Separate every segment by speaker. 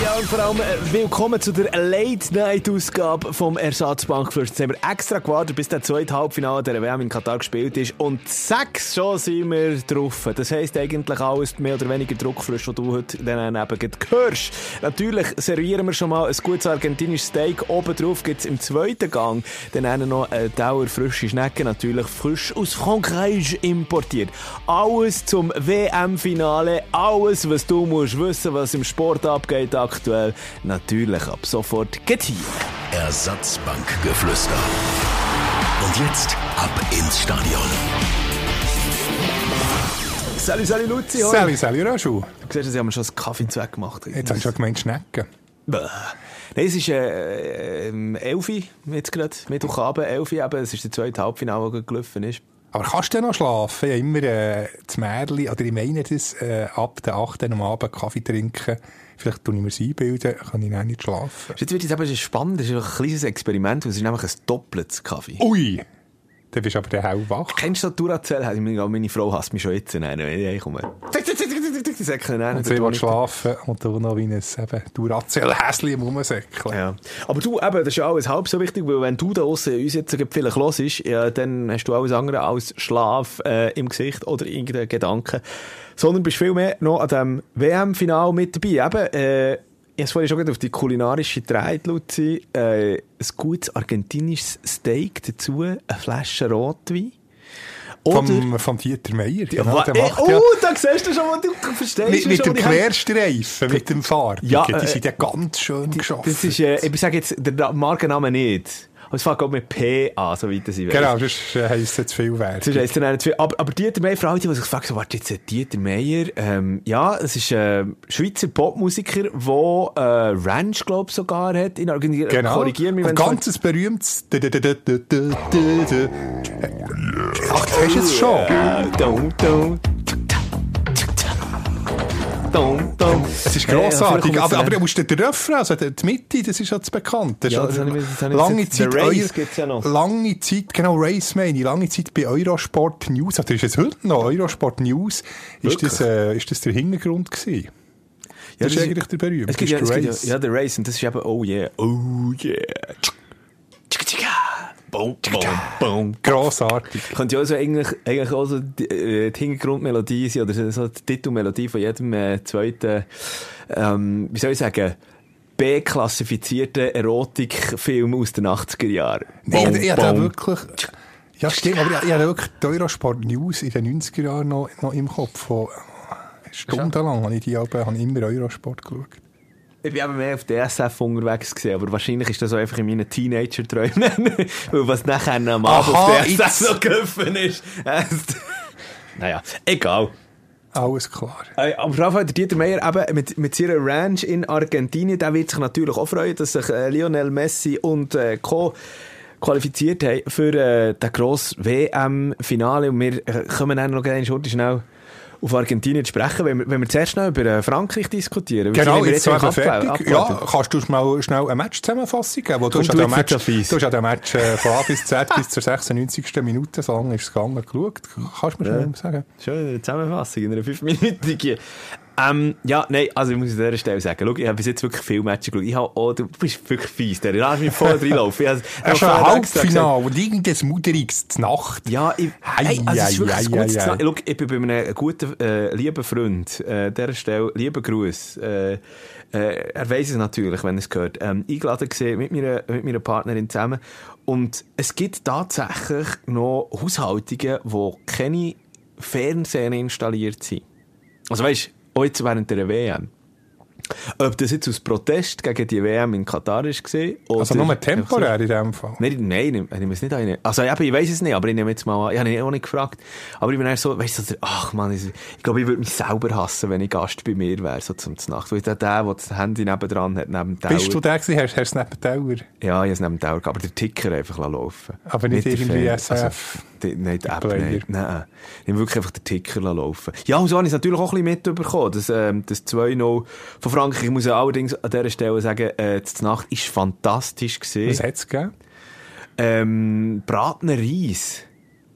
Speaker 1: Ja, und vor allem äh, willkommen zu der Late-Night-Ausgabe vom. Jetzt haben wir extra gewartet, bis der zweite Halbfinale der WM in Katar gespielt ist. Und sechs schon sind wir drauf. Das heisst eigentlich alles mehr oder weniger druckfrisch, was du heute dann eben hörst. Natürlich servieren wir schon mal ein gutes argentinisches Steak. Oben drauf gibt es im zweiten Gang dann noch eine dauerfrische Schnecke, natürlich frisch aus Frankreich importiert. Alles zum WM-Finale, alles, was du musst wissen, was im Sport abgeht aktuell, natürlich ab sofort geht hier.
Speaker 2: Ersatzbankgeflüster. Und jetzt ab ins Stadion.
Speaker 1: Salut, salut Luzi. hoi.
Speaker 3: Sally, Sally Roschu.
Speaker 1: Du siehst, sie haben schon einen Kaffee weggemacht.
Speaker 3: Jetzt hast du schon gemeint Schnecken.
Speaker 1: Bäh. Nein, es ist äh, ähm, Elfi, jetzt gerade, Mittwochabend, Elfi eben, es ist der zweite Halbfinale, der gelaufen ist.
Speaker 3: Aber kannst du noch schlafen? Habe immer äh, das Märchen, oder ich meine das, äh, ab der 8. Uhr am Abend Kaffee trinken. Vielleicht tue ich mir einbilden, kann ich dann nicht schlafen.
Speaker 1: Jetzt wird es eben spannend, es ist ein kleines Experiment, weil es ist nämlich ein doppeltes Kaffee.
Speaker 3: Ui! Dann bist du aber der hell wach.
Speaker 1: Kennst du das Duracell? Meine meine Frau hasst mich schon jetzt, nein, wenn ich rein,
Speaker 3: Und sie will
Speaker 1: ich-
Speaker 3: schlafen und du noch wie ein Duracell-Häschen im Rumsäckeln.
Speaker 1: Ja. Aber du, eben, das ist ja alles halb so wichtig, weil wenn du da draussen uns jetzt vielleicht hörst, ja, dann hast du alles andere als Schlaf äh, im Gesicht oder irgendeinen Gedanken, sondern bist viel mehr noch an dem WM-Final mit dabei. Eben, äh, ich habe vorhin schon auf die kulinarische Dreh, Luzi, äh, ein gutes argentinisches Steak dazu, eine Flasche Rotwein. Oder...
Speaker 3: Vom, vom Dieter Meier. Genau, der macht
Speaker 1: oh,
Speaker 3: ja
Speaker 1: da siehst du schon, was du verstehst.
Speaker 3: mit, mit
Speaker 1: schon,
Speaker 3: dem
Speaker 1: die
Speaker 3: Querstreifen, mit dem Farbigen.
Speaker 1: Ja,
Speaker 3: die
Speaker 1: äh,
Speaker 3: sind ja ganz schön geschaffen.
Speaker 1: Das ist, äh, ich sage jetzt der Markenname nicht. Und es fängt auch mit P an, soweit ich weiß.
Speaker 3: Genau, sonst äh, heisst es zu viel wert.
Speaker 1: Sonst heisst es dann nicht zu viel. Aber, aber Dieter Meier, für alle, die sich gefragt haben, warte, jetzt äh, Dieter Meier, ähm, ja, es ist ein Schweizer Popmusiker, der äh, Ranch, glaube ich, sogar hat. In
Speaker 3: Genau.
Speaker 1: Korrigiere mich, wenn Ein
Speaker 3: ganzes berühmtes... Ach, hast du es schon?
Speaker 1: Dum, dum, dum, dum.
Speaker 3: Es ist
Speaker 1: Ja, ja,
Speaker 3: grossartig.
Speaker 1: kommt
Speaker 3: aber, aber du musst den Refrain, also die Mitte, das ist ja das Bekannte.
Speaker 1: Ja,
Speaker 3: Das ist
Speaker 1: das habe ich- das habe ich
Speaker 3: lange
Speaker 1: jetzt-
Speaker 3: Zeit,
Speaker 1: Race
Speaker 3: euer-
Speaker 1: gibt's ja noch.
Speaker 3: lange Zeit, genau, Race meine ich, lange Zeit bei Eurosport News, oder ist es heute noch Eurosport News, ist das, äh, ist das der Hintergrund gewesen? das ist eigentlich der berühmte.
Speaker 1: Es gibt,
Speaker 3: das
Speaker 1: ja,
Speaker 3: der Race.
Speaker 1: ja, ja, der Race, und das ist eben, oh yeah, oh yeah. Tschika, tschika. Boom, boom, boom.
Speaker 3: Grossartig.
Speaker 1: Könnte ja also eigentlich, eigentlich auch so die, äh, die Hintergrundmelodie sein, oder so- die Titelmelodie von jedem äh, zweiten, ähm, wie soll ich sagen, B-klassifizierten Erotikfilm aus den 80er Jahren.
Speaker 3: Nee,
Speaker 1: Boom,
Speaker 3: ich, ich hatte
Speaker 1: boom.
Speaker 3: wirklich, ja stimmt, aber ich, ich hatte wirklich die Eurosport News in den 90er Jahren noch, noch im Kopf. Von, stundenlang habe ich die habe ich immer Eurosport geschaut.
Speaker 1: Ich bin eben mehr auf DSF unterwegs gewesen, aber wahrscheinlich ist das auch einfach in meinen Teenager-Träumen, weil was nachher am Abend auf DSF so gelaufen ist. naja, egal.
Speaker 3: Alles klar.
Speaker 1: Äh, Aber der Dieter Meier eben mit, mit seiner Ranch in Argentinien, der wird sich natürlich auch freuen, dass sich äh, Lionel Messi und äh, Co. qualifiziert haben für äh, das grosse WM-Finale. Und wir äh, kommen dann noch Stunde schnell auf Argentinien zu sprechen, wenn wir, wenn wir zuerst noch über äh, Frankreich diskutieren.
Speaker 3: Genau, jetzt sind wir fertig. Ja,
Speaker 1: abgewartet.
Speaker 3: kannst du mal schnell eine Match-Zusammenfassung geben? Wo Du hast ja den Match, du hast ja den Match äh, von A bis Z bis zur 96. Minute, so lange ist es gegangen, geschaut. Kannst du mir schnell sagen?
Speaker 1: Schon eine Zusammenfassung in einer fünfminütigen. Ähm, ja, nein, also ich muss an dieser Stelle sagen, schau, ich habe bis jetzt wirklich viele Matches geschaut. Ich habe, oh, du bist wirklich fies, der. Lass mich voll reinlaufen. Ich habe-
Speaker 3: Es ist ein Halbfinale und irgendein Muderiges Nacht.
Speaker 1: Ja, ich, hey, also es ist wirklich ein
Speaker 3: ei,
Speaker 1: gutes
Speaker 3: ei.
Speaker 1: Schau, ich bin bei einem guten, äh, lieben Freund, äh, dieser Stelle, lieben Gruß, äh, äh, er weiss es natürlich, wenn er es gehört, ähm, eingeladen gesehen mit meiner, mit meiner Partnerin zusammen. Und es gibt tatsächlich noch Haushaltungen, wo keine Fernseher installiert sind. Also weißt, auch jetzt während der WM. Ob das jetzt aus Protest gegen die WM in Katar oder
Speaker 3: Also nur temporär in dem Fall.
Speaker 1: Nein, nein, ich nehme es nicht an. Also, eben, ich weiß es nicht, aber ich nehme jetzt mal an. Ich habe ihn auch nicht gefragt. Aber ich bin eher so, weißt du, ach man, ich, ich glaube, ich würde mich selber hassen, wenn ich Gast bei mir wäre, so zum Nacht. Weil der, der, das Handy nebendran hat, neben dem Tower.
Speaker 3: Bist du der gewesen? Hast, hast du es neben dem Tower?
Speaker 1: Ja, ich habe es neben dem Tower aber der Ticker einfach laufen
Speaker 3: Aber nicht
Speaker 1: der
Speaker 3: irgendwie. SF.
Speaker 1: Also, Die, nein, die App nicht. Nein. Ich habe wirklich einfach den Ticker laufen Ja, und so habe ich es natürlich auch ein bisschen mitbekommen. Das, ähm, das 2-0 von Frankreich. Ich muss ja allerdings an dieser Stelle sagen, äh, die Nacht war fantastisch. Gewesen.
Speaker 3: Was hat es gegeben?
Speaker 1: Ähm, Bratener Reis.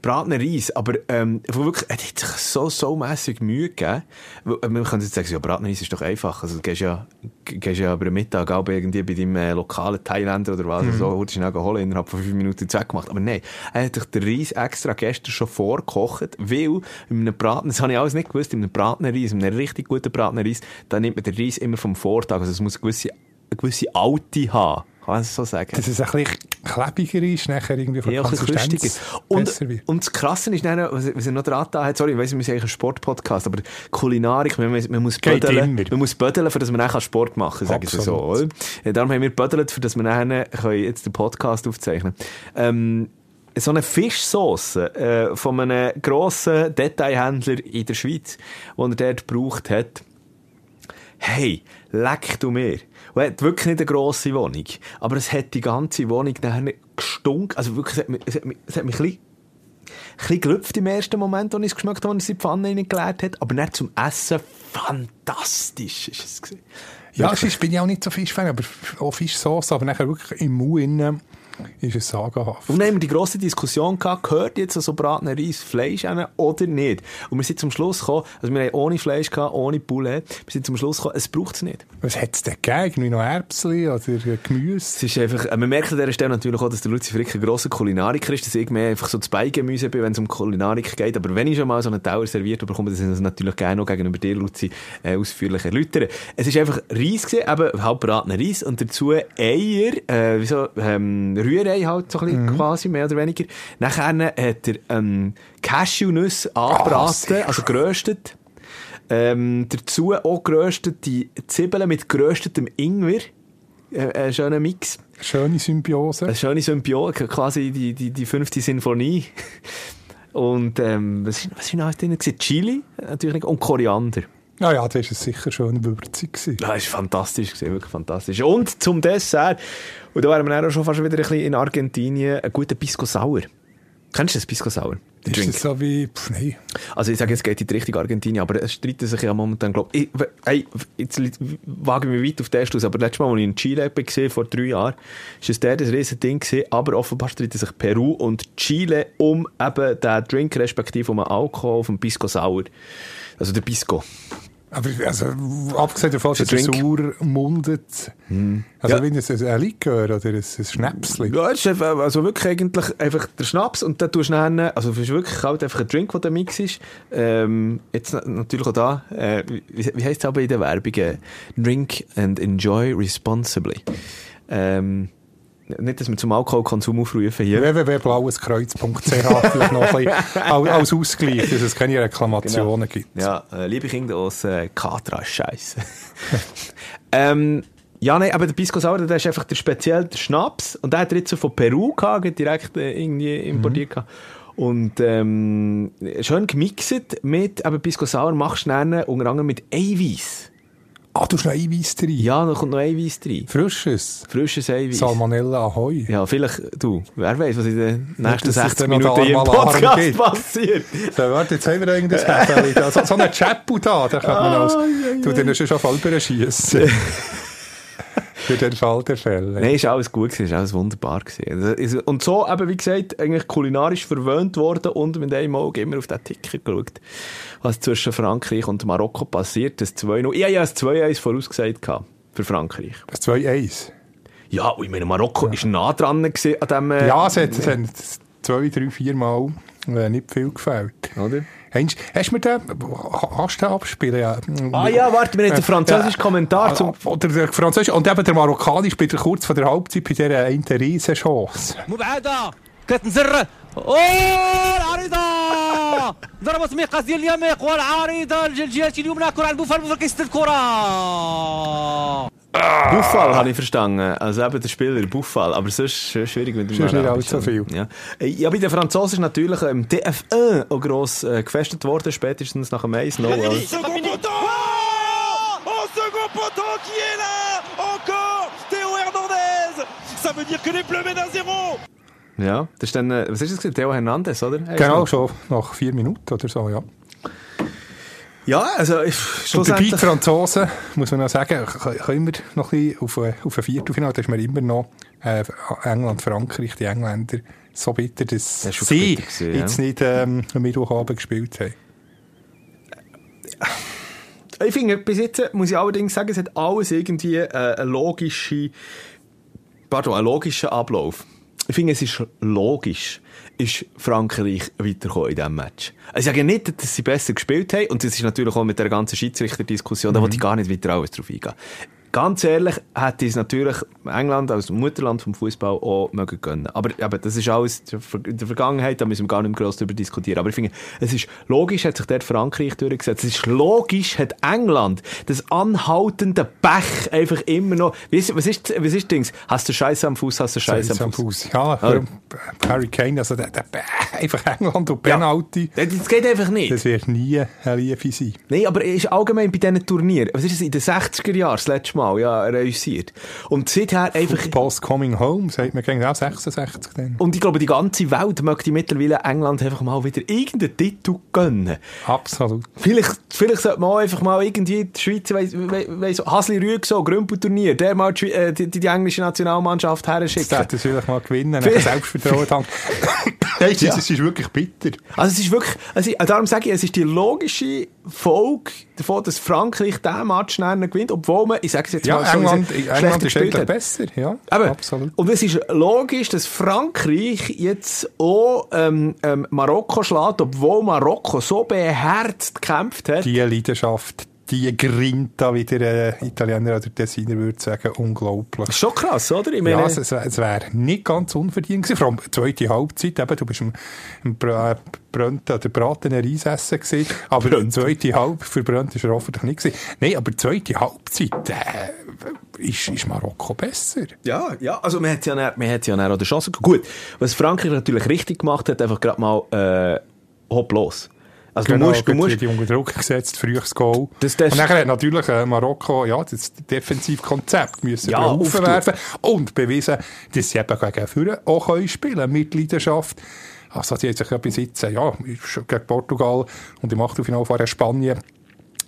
Speaker 1: Bratener Reis, aber ähm, wirklich, er hat sich so, so mässig Mühe gegeben. Äh, man kann jetzt sagen, ja, Bratener Reis ist doch einfach. Also, du gehst ja, gehst ja über den Mittag auch irgendwie bei deinem äh, lokalen Thailänder oder was, mhm. so, holst schnell holen, innerhalb von fünf Minuten Zweck gemacht. Aber nein, er hat sich den Reis extra gestern schon vorgekocht, weil in einem Braten, das habe ich alles nicht gewusst, in einem Bratener Reis, in einem richtig guten Bratener Reis, da nimmt man den Reis immer vom Vortag. Also, es muss gewisse, eine gewisse Alte haben. Kann man so sagen?
Speaker 3: Dass es ein bisschen klebiger ist, nachher irgendwie von
Speaker 1: ja, Konsistenz und, und das Krasse ist dann, was, was ich noch dran da hat, sorry, ich weiss, wir sind eigentlich ein Sportpodcast, aber Kulinarik, man, man muss bödeln, man muss bödeln, für dass man dann Sport machen kann, sage ich so. Oder? Darum haben wir bödelt, für dass wir dann jetzt den Podcast aufzeichnen ähm, so eine Fischsauce äh, von einem grossen Detailhändler in der Schweiz, den er dort gebraucht hat. Hey, leck du mir. Und er hat wirklich nicht eine grosse Wohnung. Aber es hat die ganze Wohnung nachher gestunken. Also wirklich, es hat mich, es hat mich, ein bisschen, bisschen gelüpft im ersten Moment, als ich es geschmeckt habe, als ich die Pfanne reingeleert hat. Aber dann zum Essen fantastisch ist es gewesen.
Speaker 3: Ja, ich bin ja auch nicht so Fischfan, aber auch Fischsauce, aber nachher wirklich im Mund innen ist es sagenhaft.
Speaker 1: Und dann haben wir die grosse Diskussion gehabt, gehört jetzt so Bratener Reis Fleisch hin oder nicht? Und wir sind zum Schluss gekommen, also wir haben ohne Fleisch gehabt, ohne Poulet, wir sind zum Schluss gekommen, es braucht es nicht.
Speaker 3: Was hat es denn gegeben? Irgendwie noch Erbsen oder Gemüse?
Speaker 1: Es ist einfach, man merkt an dieser Stelle natürlich auch, dass der Luzi Frick ein grosser Kulinariker ist, dass ich mehr einfach so das Beigemüse bin, wenn es um Kulinarik geht. Aber wenn ich schon mal so einen Tower serviert bekomme, dann sind das natürlich gerne noch gegenüber dir, Luzi, äh, ausführlich erläutern. Es ist einfach Reis gewesen, eben halb Bratener Reis und dazu Eier, äh, wie so, ähm, Rührei halt so ein bisschen mhm. quasi, mehr oder weniger. Nachher hat er ähm, Cashewnüsse angebraten, oh, also geröstet. Ähm, dazu auch geröstete Zwiebeln mit geröstetem Ingwer. Äh, ein schöner Mix.
Speaker 3: Schöne Symbiose.
Speaker 1: Eine schöne Symbiose, quasi die, die, die fünfte Sinfonie. Und ähm, was, ist noch drin? Chili natürlich und Koriander.
Speaker 3: Ja, ja, das war sicher schon würzig.
Speaker 1: Ja, das war fantastisch, wirklich fantastisch. Und zum Dessert, und da wären wir auch schon fast wieder ein bisschen in Argentinien, ein guter Pisco Sauer. Kennst du das Pisco Sauer?
Speaker 3: Ist Drink? das so wie, pff, nein.
Speaker 1: Also ich sage, es geht in die Richtung Argentinien, aber es streiten sich ja momentan, glaube ich, hey, jetzt wage ich mich weit auf den Schluss, aber letztes Mal, als ich in Chile gesehen vor drei Jahren, ist es dort ein riesen Ding gewesen, aber offenbar streiten sich Peru und Chile um eben den Drink, respektive um Alkohol, auf dem Pisco Sauer. Also der Pisco.
Speaker 3: Aber also, abgesehen davon, dass es sauer mundet, hm. also ja. wie ein, ein Likör oder ein, ein Schnäpsli.
Speaker 1: Ja, es ist also wirklich eigentlich einfach der Schnaps und dann tust du dann, also es ist wirklich halt einfach ein Drink, der der Mix ist. Ähm, jetzt natürlich auch da, äh, wie, wie heisst es aber in der Werbung? Drink and enjoy responsibly. Ähm, nicht, dass wir zum Alkoholkonsum aufrufen hier.
Speaker 3: www.blaueskreuz.ch vielleicht noch ein bisschen als Ausgleich, dass es keine Reklamationen genau. gibt.
Speaker 1: Ja, äh, liebe Kinder aus äh, Katra, scheiße. ähm, ja, nein, aber der Pisco Sour, der ist einfach der spezielle Schnaps und der hat er jetzt so von Peru gehabt, direkt äh, irgendwie importiert mhm. Und ähm, schön gemixt mit, aber Pisco Sour machst du unter anderem mit Eiweiß.
Speaker 3: Ah, du hast noch Eiweiß drin?
Speaker 1: Ja, da kommt noch Eiweiß drin.
Speaker 3: Frisches?
Speaker 1: Frisches Eiweiß.
Speaker 3: Salmonella Ahoi.
Speaker 1: Ja, vielleicht, du, wer weiß, was in den nächsten 60 Minuten im Podcast passiert.
Speaker 3: So, warte, jetzt haben wir irgendein Käferli. So, so einen Chapu da, da kann man als, du, den hast du schon voll schiessen. Für den Fall der Fälle.
Speaker 1: Nein, ist alles gut gewesen, ist alles wunderbar gewesen. Und so, eben, wie gesagt, eigentlich kulinarisch verwöhnt worden und mit einem Auge immer auf den Ticker geschaut, was zwischen Frankreich und Marokko passiert. Das 2-0. Ich habe ja das 2-1 vorausgesagt für Frankreich.
Speaker 3: Das 2-1?
Speaker 1: Ja, und ich meine, Marokko ja. ist nah dran an dem... Äh,
Speaker 3: ja, es hat, es hat zwei, drei, vier Mal äh, nicht viel gefällt.
Speaker 1: Oder?
Speaker 3: Hast, hast du mir den, hast du den abspielen? Ja.
Speaker 1: Ah ja, warte, wir haben den französischen Kommentar zum...
Speaker 3: Oder der französische, und eben der marokkanische bei der kurz vor der Halbzeit bei dieser einen Riesenchance.
Speaker 4: مبعدة كتنزر اوه العريضة ضربة ميقاس ديال اليميق والعريضة الجهة اليمنى كرة على البوفال البوفال كيسد الكرة
Speaker 1: Buffal habe ich verstanden. Also eben der Spieler, Buffal. Aber sonst ist schwierig mit dem
Speaker 3: Sonst nicht allzu viel.
Speaker 1: Ja. ja, bei den Franzosen ist natürlich im DF1 auch gross äh, gefestet worden, spätestens nach dem 1 0
Speaker 5: Second poteau Oh, second poteau qui est là Encore Théo Hernandez Ça veut dire que les Bleus mènent à zéro
Speaker 1: Ja, das ist dann, äh, was ist das? Theo Hernandez, oder?
Speaker 3: Genau, schon nach vier Minuten oder so, ja.
Speaker 1: Ja, also ich,
Speaker 3: Und dabei die Franzosen, muss man noch sagen, können wir noch ein bisschen auf, ein- auf ein Viertelfinale, da ist mir immer noch äh, England-Frankreich, die Engländer, so bitter, dass
Speaker 1: Das
Speaker 3: sie
Speaker 1: bitter gewesen, ja.
Speaker 3: jetzt nicht ähm, am Mittwochabend gespielt haben.
Speaker 1: Ich finde, bis jetzt muss ich allerdings sagen, es hat alles irgendwie äh, eine logische, pardon, einen logischen Ablauf. Ich finde, es ist logisch, ist Frankreich weitergekommen in diesem Match. Also ich sage nicht, dass sie besser gespielt haben, und das ist natürlich auch mit der ganzen Schiedsrichterdiskussion, da wollte ich gar nicht weiter alles drauf eingehen. Ganz ehrlich, hätte es natürlich England als Mutterland vom Fußball auch mögen können. Aber eben, das ist alles in der Vergangenheit, da müssen wir gar nicht mehr gross darüber diskutieren. Aber ich finde, es ist logisch, hat sich dort Frankreich durchgesetzt. Es ist logisch, hat England das anhaltende Pech einfach immer noch. Was ist, was ist Dings? Hast du Scheiße am Fuß, hast du Scheiße am Fuß?
Speaker 3: Fuß. Ja, für Harry Kane, also der, der, einfach England und Penalty,
Speaker 1: Das geht einfach nicht.
Speaker 3: das wird nie eine Liebe sein.
Speaker 1: Nein, aber er ist allgemein bei diesen Turnieren, was ist es, in den 60er Jahren, das letzte Mal, ja, reüssiert. Und seither einfach,
Speaker 3: Post Coming Home, sagt man genau 66 dann.
Speaker 1: und ich glaube, die ganze Welt möchte mittlerweile England einfach mal wieder irgendeinen Titel gönnen.
Speaker 3: Absolut.
Speaker 1: Vielleicht, vielleicht sollte man auch einfach mal irgendwie die Schweiz, weiss, weiss, Hasli Rüeg so, Grümpelturnier, der mal die, äh, die, die englische Nationalmannschaft her schicken.
Speaker 3: hätte es vielleicht mal gewinnen, nachher Selbstvertrauen tanken. Nein, ist- es ist wirklich bitter.
Speaker 1: Also es ist wirklich, also darum sage ich, es ist die logische Folge davon, dass Frankreich diesen Match gewinnt, obwohl man, ich sage jetzt
Speaker 3: Ja,
Speaker 1: mal so,
Speaker 3: England, England ist eigentlich besser. Ja,
Speaker 1: Eben.
Speaker 3: absolut.
Speaker 1: Und es ist logisch, dass Frankreich jetzt auch ähm, ähm, Marokko schlägt, obwohl Marokko so beherzt gekämpft hat.
Speaker 3: Die Leidenschaft, die Grinta, wie der äh, Italiener oder Tessiner würde sagen, unglaublich.
Speaker 1: Das ist schon krass, oder? Ich meine,
Speaker 3: Ja, es, es, wäre nicht ganz unverdient gewesen. Vor allem die zweite Halbzeit, eben, du bist im, im Br- Brönten oder Braten Reisessen gewesen. Aber die zweite Halb, für Brönten ist er hoffentlich nicht gewesen. Nein, aber die zweite Halbzeit, äh, ist, ist Marokko besser.
Speaker 1: Ja, ja, also man hat ja, man hat ja dann auch die Chance. Gut, was Frankreich natürlich richtig gemacht hat, einfach gerade mal äh, hopp los. Also du musst, du
Speaker 3: Genau,
Speaker 1: musst,
Speaker 3: die unter Druck gesetzt, frühes Goal.
Speaker 1: Das- das-
Speaker 3: und dann hat natürlich äh, Marokko ja, das Defensivkonzept müssen
Speaker 1: Ja,
Speaker 3: ja,
Speaker 1: auftun.
Speaker 3: werfen und bewiesen, dass sie eben gegen Führer auch können spielen mit Leidenschaft. Also sie haben sich ja bis jetzt, äh, ja, gegen Portugal und im Achtelfinale vor Spanien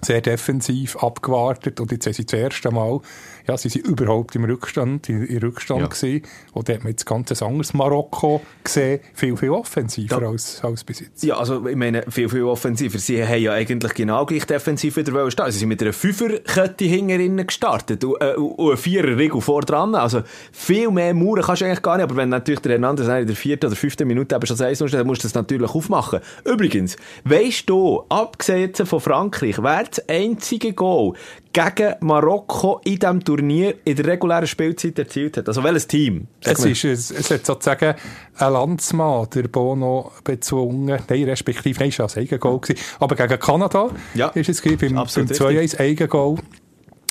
Speaker 3: sehr defensiv abgewartet und jetzt haben sie das erste Mal, ja, sie sind überhaupt im Rückstand, in, in Rückstand
Speaker 1: Ja.
Speaker 3: gewesen. Und da hat man jetzt ganz anderes Marokko gesehen, viel, viel offensiver
Speaker 1: Ja.
Speaker 3: als, als bis jetzt.
Speaker 1: ja, also ich meine, viel, viel offensiver. Sie haben ja eigentlich genau gleich defensiv wieder wollen stehen. Sie sind mit einer Fünferkette hinterinnen gestartet und, äh, und ein Viererregel vor dran. Also viel mehr Mauern kannst du eigentlich gar nicht. Aber wenn natürlich der Hernandez in der vierten oder fünften Minute eben schon steht, dann musst du das natürlich aufmachen. Übrigens, weisst du, abgesehen von Frankreich, wer das einzige Goal gegen Marokko in diesem Turnier in der regulären Spielzeit erzielt hat? Also welches Team?
Speaker 3: Es, ist, es, es hat sozusagen ein Landsmann, der Bono, bezwungen. Nein, respektive, nein, es war ein Eigengoal. gewesen. Aber gegen Kanada
Speaker 1: Ja,
Speaker 3: ist es gewesen, beim, beim 2-1 Eigengoal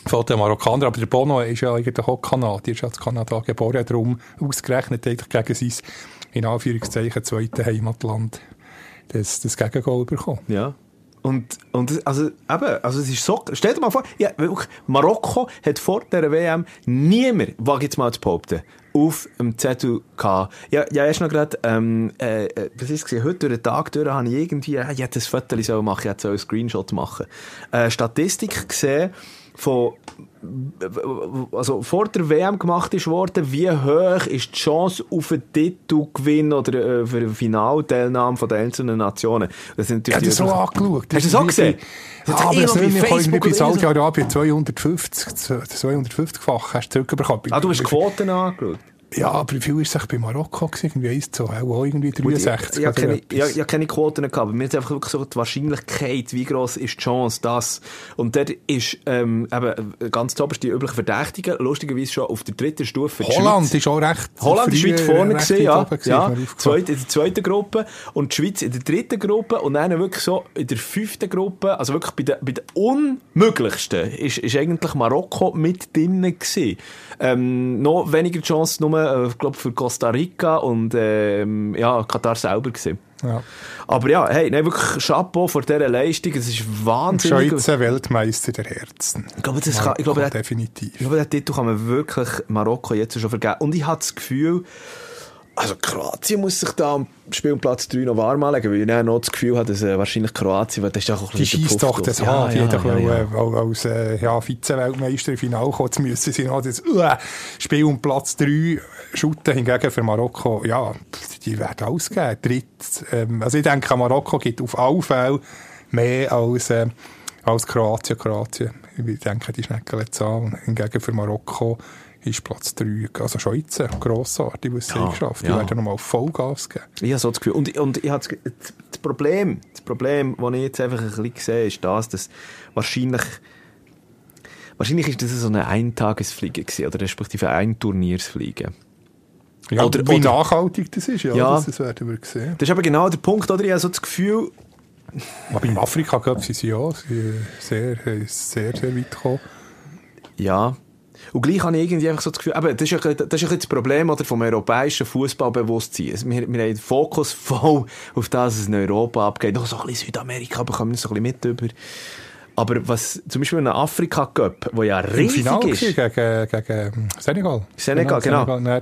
Speaker 3: von den Marokkanern. Aber der Bono ist ja eigentlich auch Kanadier, ist ja in Kanada geboren, darum ausgerechnet eigentlich gegen sein, in Anführungszeichen, zweite Heimatland das, das Gegengoal bekommen.
Speaker 1: Ja. Und, und also, eben, also es ist so, stell dir mal vor, ja, Marokko hat vor der WM niemand, wage jetzt mal zu behaupten, auf dem Zettel gehabt. Ja, ja, erst noch gerade, ähm, äh, äh, was ist es heute durch den Tag durch habe ich irgendwie, äh, ich hätte ein Foto sollen machen, ich hätte einen Screenshot machen. Äh, Statistik gesehen von, also vor der WM gemacht ist worden, wie hoch ist die Chance auf einen Titelgewinn oder äh, für eine Finalteilnahme von den einzelnen Nationen. Das sind
Speaker 3: Ich habe das so angeschaut.
Speaker 1: Hast du das auch gesehen? Das
Speaker 3: Ah, aber
Speaker 1: eh noch bei
Speaker 3: nicht mehr
Speaker 1: Facebook
Speaker 3: bei. Saudi-Arabien 250, 250-fach hast du zurückbekommen.
Speaker 1: Ah, du hast die Quoten angeschaut.
Speaker 3: Ja, aber wie viel ist es bei Marokko gewesen? Irgendwie 1 zu, auch irgendwie
Speaker 1: Gut, ich,
Speaker 3: 63
Speaker 1: ich, habe keine, ich habe keine Quoten gehabt, aber mir ist einfach wirklich so die Wahrscheinlichkeit, wie gross ist die Chance, dass. Und dort ist ähm, eben ganz zuoberst die üblichen Verdächtigen, lustigerweise schon auf der dritten Stufe.
Speaker 3: Holland
Speaker 1: Schweiz.
Speaker 3: ist auch recht
Speaker 1: Holland ist weit vorne gewesen, ja.
Speaker 3: gewesen,
Speaker 1: ja.
Speaker 3: ist.
Speaker 1: Zweit, in der zweiten Gruppe und die Schweiz in der dritten Gruppe und dann wirklich so in der fünften Gruppe, also wirklich bei den, bei den unmöglichsten, ist, ist eigentlich Marokko mit drinnen gewesen. Ähm, noch weniger Chance nur, äh, ich glaube, für Costa Rica und ähm, ja, Katar selber gewesen.
Speaker 3: Ja.
Speaker 1: Aber ja, hey, nein, wirklich Chapeau vor dieser Leistung, es ist wahnsinnig.
Speaker 3: Schweizer Weltmeister der Herzen.
Speaker 1: Ich glaube, das kann, ich glaube, der,
Speaker 3: definitiv.
Speaker 1: ich glaube, den Titel kann man wirklich Marokko jetzt schon vergeben. Und ich habe das Gefühl, Also Kroatien muss sich da am Spielplatz 3 noch warm anlegen, weil ich dann noch das Gefühl habe, dass äh, wahrscheinlich Kroatien, weil das ist auch ein
Speaker 3: Die schießt doch das an. Die
Speaker 1: ja, ja,
Speaker 3: ja,
Speaker 1: ja,
Speaker 3: ja, als äh, ja, Vize-Weltmeister im Finale kommen zu müssen. Sie noch das uh, Spiel um Platz 3 shooten. Hingegen für Marokko, ja, die werden ausgeben. Dritt, ähm, also ich denke, Marokko gibt auf alle Fälle mehr als, äh, als Kroatien. Kroatien, ich denke, die schnecken jetzt an. Hingegen für Marokko ist Platz 3, also schon jetzt äh, grossartig, was sie
Speaker 1: Ja,
Speaker 3: geschafft. Die
Speaker 1: ja.
Speaker 3: werden nochmal Vollgas geben.
Speaker 1: Ich habe so das Gefühl. Und, und ich habe das, das Problem, das Problem, das ich jetzt einfach ein bisschen sehe, ist das, dass wahrscheinlich, wahrscheinlich ist das so eine Eintagesfliege gewesen, oder respektive ein Turniersfliege.
Speaker 3: Ja,
Speaker 1: Oder-
Speaker 3: wie
Speaker 1: oder-
Speaker 3: nachhaltig das ist, ja,
Speaker 1: Ja.
Speaker 3: Das, das werden wir sehen.
Speaker 1: Das ist aber genau der Punkt, oder? Ich habe so das Gefühl,
Speaker 3: Aber im Afrika Cup sind sie ja sie sehr, äh, sehr, sehr weit gekommen.
Speaker 1: ja. Und gleich habe ich irgendwie einfach so das Gefühl, aber das ist ein das ist ein das Problem oder, vom europäischen Fußballbewusstsein. Also wir, wir haben den Fokus voll auf das, was es in Europa abgeht. Noch so ein bisschen Südamerika bekommen wir so ein bisschen mit über. Aber was zum Beispiel in Afrika Cup, wo ja
Speaker 3: Im
Speaker 1: riesig
Speaker 3: Finale
Speaker 1: ist.
Speaker 3: gegen, gegen Senegal.
Speaker 1: Senegal, genau.
Speaker 3: Senegal dann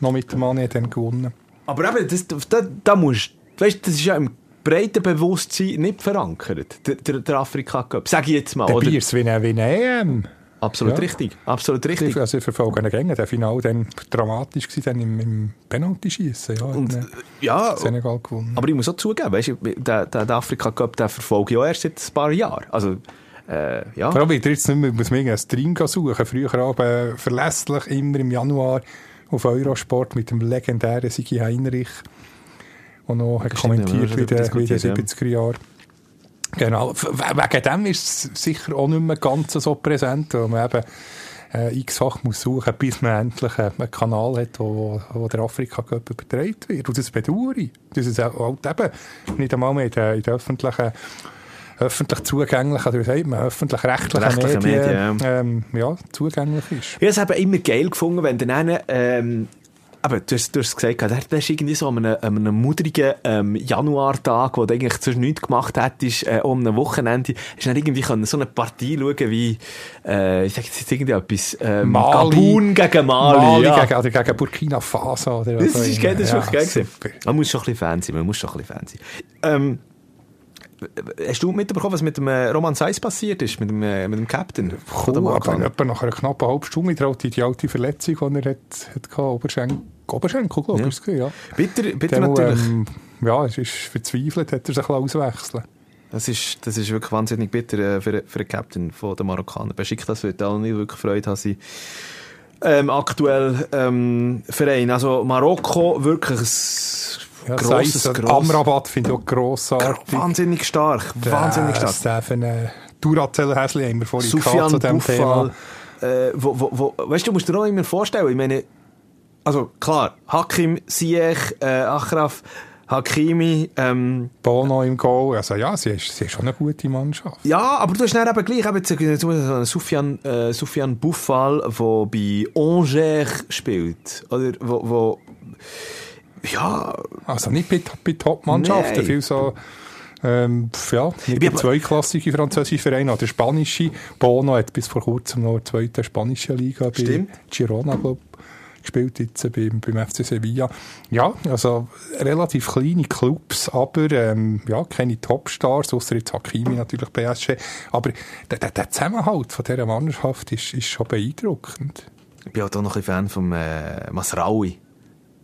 Speaker 3: noch mit dem Mani dann gewonnen.
Speaker 1: Aber eben, das, da, da musst weißt, das ist ja im breiten Bewusstsein nicht verankert, der, der, der Afrika Cup. Sag ich jetzt mal,
Speaker 3: Der
Speaker 1: oder?
Speaker 3: Bier ist wie eine, EM.
Speaker 1: Absolut
Speaker 3: Ja.
Speaker 1: richtig, absolut richtig.
Speaker 3: Also ich verfolge ihn gerne. Der Finale dann dramatisch gewesen, dann im, im Penalty-Schiessen. Ja,
Speaker 1: Und, äh, ja,
Speaker 3: Senegal gewonnen.
Speaker 1: aber ich muss auch zugeben, weißt, du, der, der, der Afrika Cup, den verfolge ich auch erst seit ein paar Jahren. Also, äh, ja.
Speaker 3: Vor allem wieder jetzt nicht mehr, muss man irgendeinen Stream suchen. Früher aber verlässlich immer im Januar auf Eurosport mit dem legendären Sigi Heinrich, der noch hat kommentiert wie der, wie der
Speaker 1: diskutiert,
Speaker 3: 70er Jahre. Genau. Wegen dem ist es sicher auch nicht mehr ganz so präsent, weil man eben äh, x-fach muss suchen, bis man endlich äh, einen Kanal hat, wo, wo der Afrika Cup übertragen wird. Und das bedauere ich. Das ist auch halt eben nicht einmal mehr in den, in den öffentlichen öffentlich zugänglichen, oder wie sagt man, öffentlich-rechtlichen
Speaker 1: Rechtliche
Speaker 3: Medien,
Speaker 1: Medien,
Speaker 3: ähm, ja, zugänglich ist.
Speaker 1: Ich habe es eben immer geil gefunden, wenn dann ähm, aber du hast, du hast es gesagt, der, ist irgendwie so an einem, an einem mudrigen ähm, Januartag, wo du eigentlich sonst nichts gemacht hättest, äh, um ein Wochenende, hast du dann irgendwie können so eine Partie schauen wie, äh, ich sag jetzt irgendwie etwas, ähm,
Speaker 3: Mali.
Speaker 1: Gabun gegen Mali.
Speaker 3: Mali
Speaker 1: ja.
Speaker 3: gegen, oder gegen Burkina Faso. Oder
Speaker 1: Das ist geil, das ist
Speaker 3: Ja,
Speaker 1: wirklich geil gewesen.
Speaker 3: super.
Speaker 1: Man muss schon ein bisschen Fan sein, man muss schon ein bisschen Fan sein. Ähm, hast du mitbekommen, was mit dem äh, Roman Seiss passiert ist, mit dem, äh, mit dem Captain?
Speaker 3: Cool, aber etwa nach einer knappen halben Stunde traut die alte Verletzung, die er hat, hat gehabt, Oberschenkel, Oberschenkel, glaube ich,
Speaker 1: Ja. Bitter, bitter
Speaker 3: Der,
Speaker 1: natürlich.
Speaker 3: Ähm, ja, es ist verzweifelt, hat er sich auswechseln
Speaker 1: Das ist, das ist wirklich wahnsinnig bitter äh, für, für den Captain von den Marokkaner. Beschickt das wird auch nicht wirklich Freude haben, sie ähm, aktuell ähm, Verein. Also Marokko wirklich ein
Speaker 3: ja,
Speaker 1: grosses, grosses
Speaker 3: Amrabat finde ich auch grossartig.
Speaker 1: wahnsinnig stark, wahnsinnig stark.
Speaker 3: Stefan äh, Duracell-Häsli haben wir vorhin gehabt
Speaker 1: Sufjan
Speaker 3: zu diesem
Speaker 1: Buffal,
Speaker 3: Thema.
Speaker 1: äh, wo, wo, wo, weißt du, du musst dir auch immer vorstellen, ich meine, also klar, Hakim, Ziyech, äh, Achraf, Hakimi, ähm,
Speaker 3: Bono im Goal. Also ja, sie ist, sie ist schon eine gute Mannschaft.
Speaker 1: Ja, aber du hast dann eben gleich eben jetzt, jetzt so einen Sufjan, äh, Sufjan Buffal, der bei Angers spielt. Oder wo, wo ja,
Speaker 3: Also nicht bei, bei Top-Mannschaften, viel so ähm, ja, nicht
Speaker 1: bin aber-
Speaker 3: zweiklassige französische Vereine oder spanische. Bono hat bis vor kurzem noch in der zweiten spanischen Liga bei
Speaker 1: Stimmt.
Speaker 3: Girona glaub, gespielt, jetzt beim, beim FC Sevilla. Ja, also relativ kleine Clubs, aber ähm, ja, keine Topstars, außer jetzt Hakimi natürlich PSG. Aber der, der, der Zusammenhalt von dieser Mannschaft ist, ist schon beeindruckend.
Speaker 1: ich bin auch noch ein Fan von äh, Masraoui.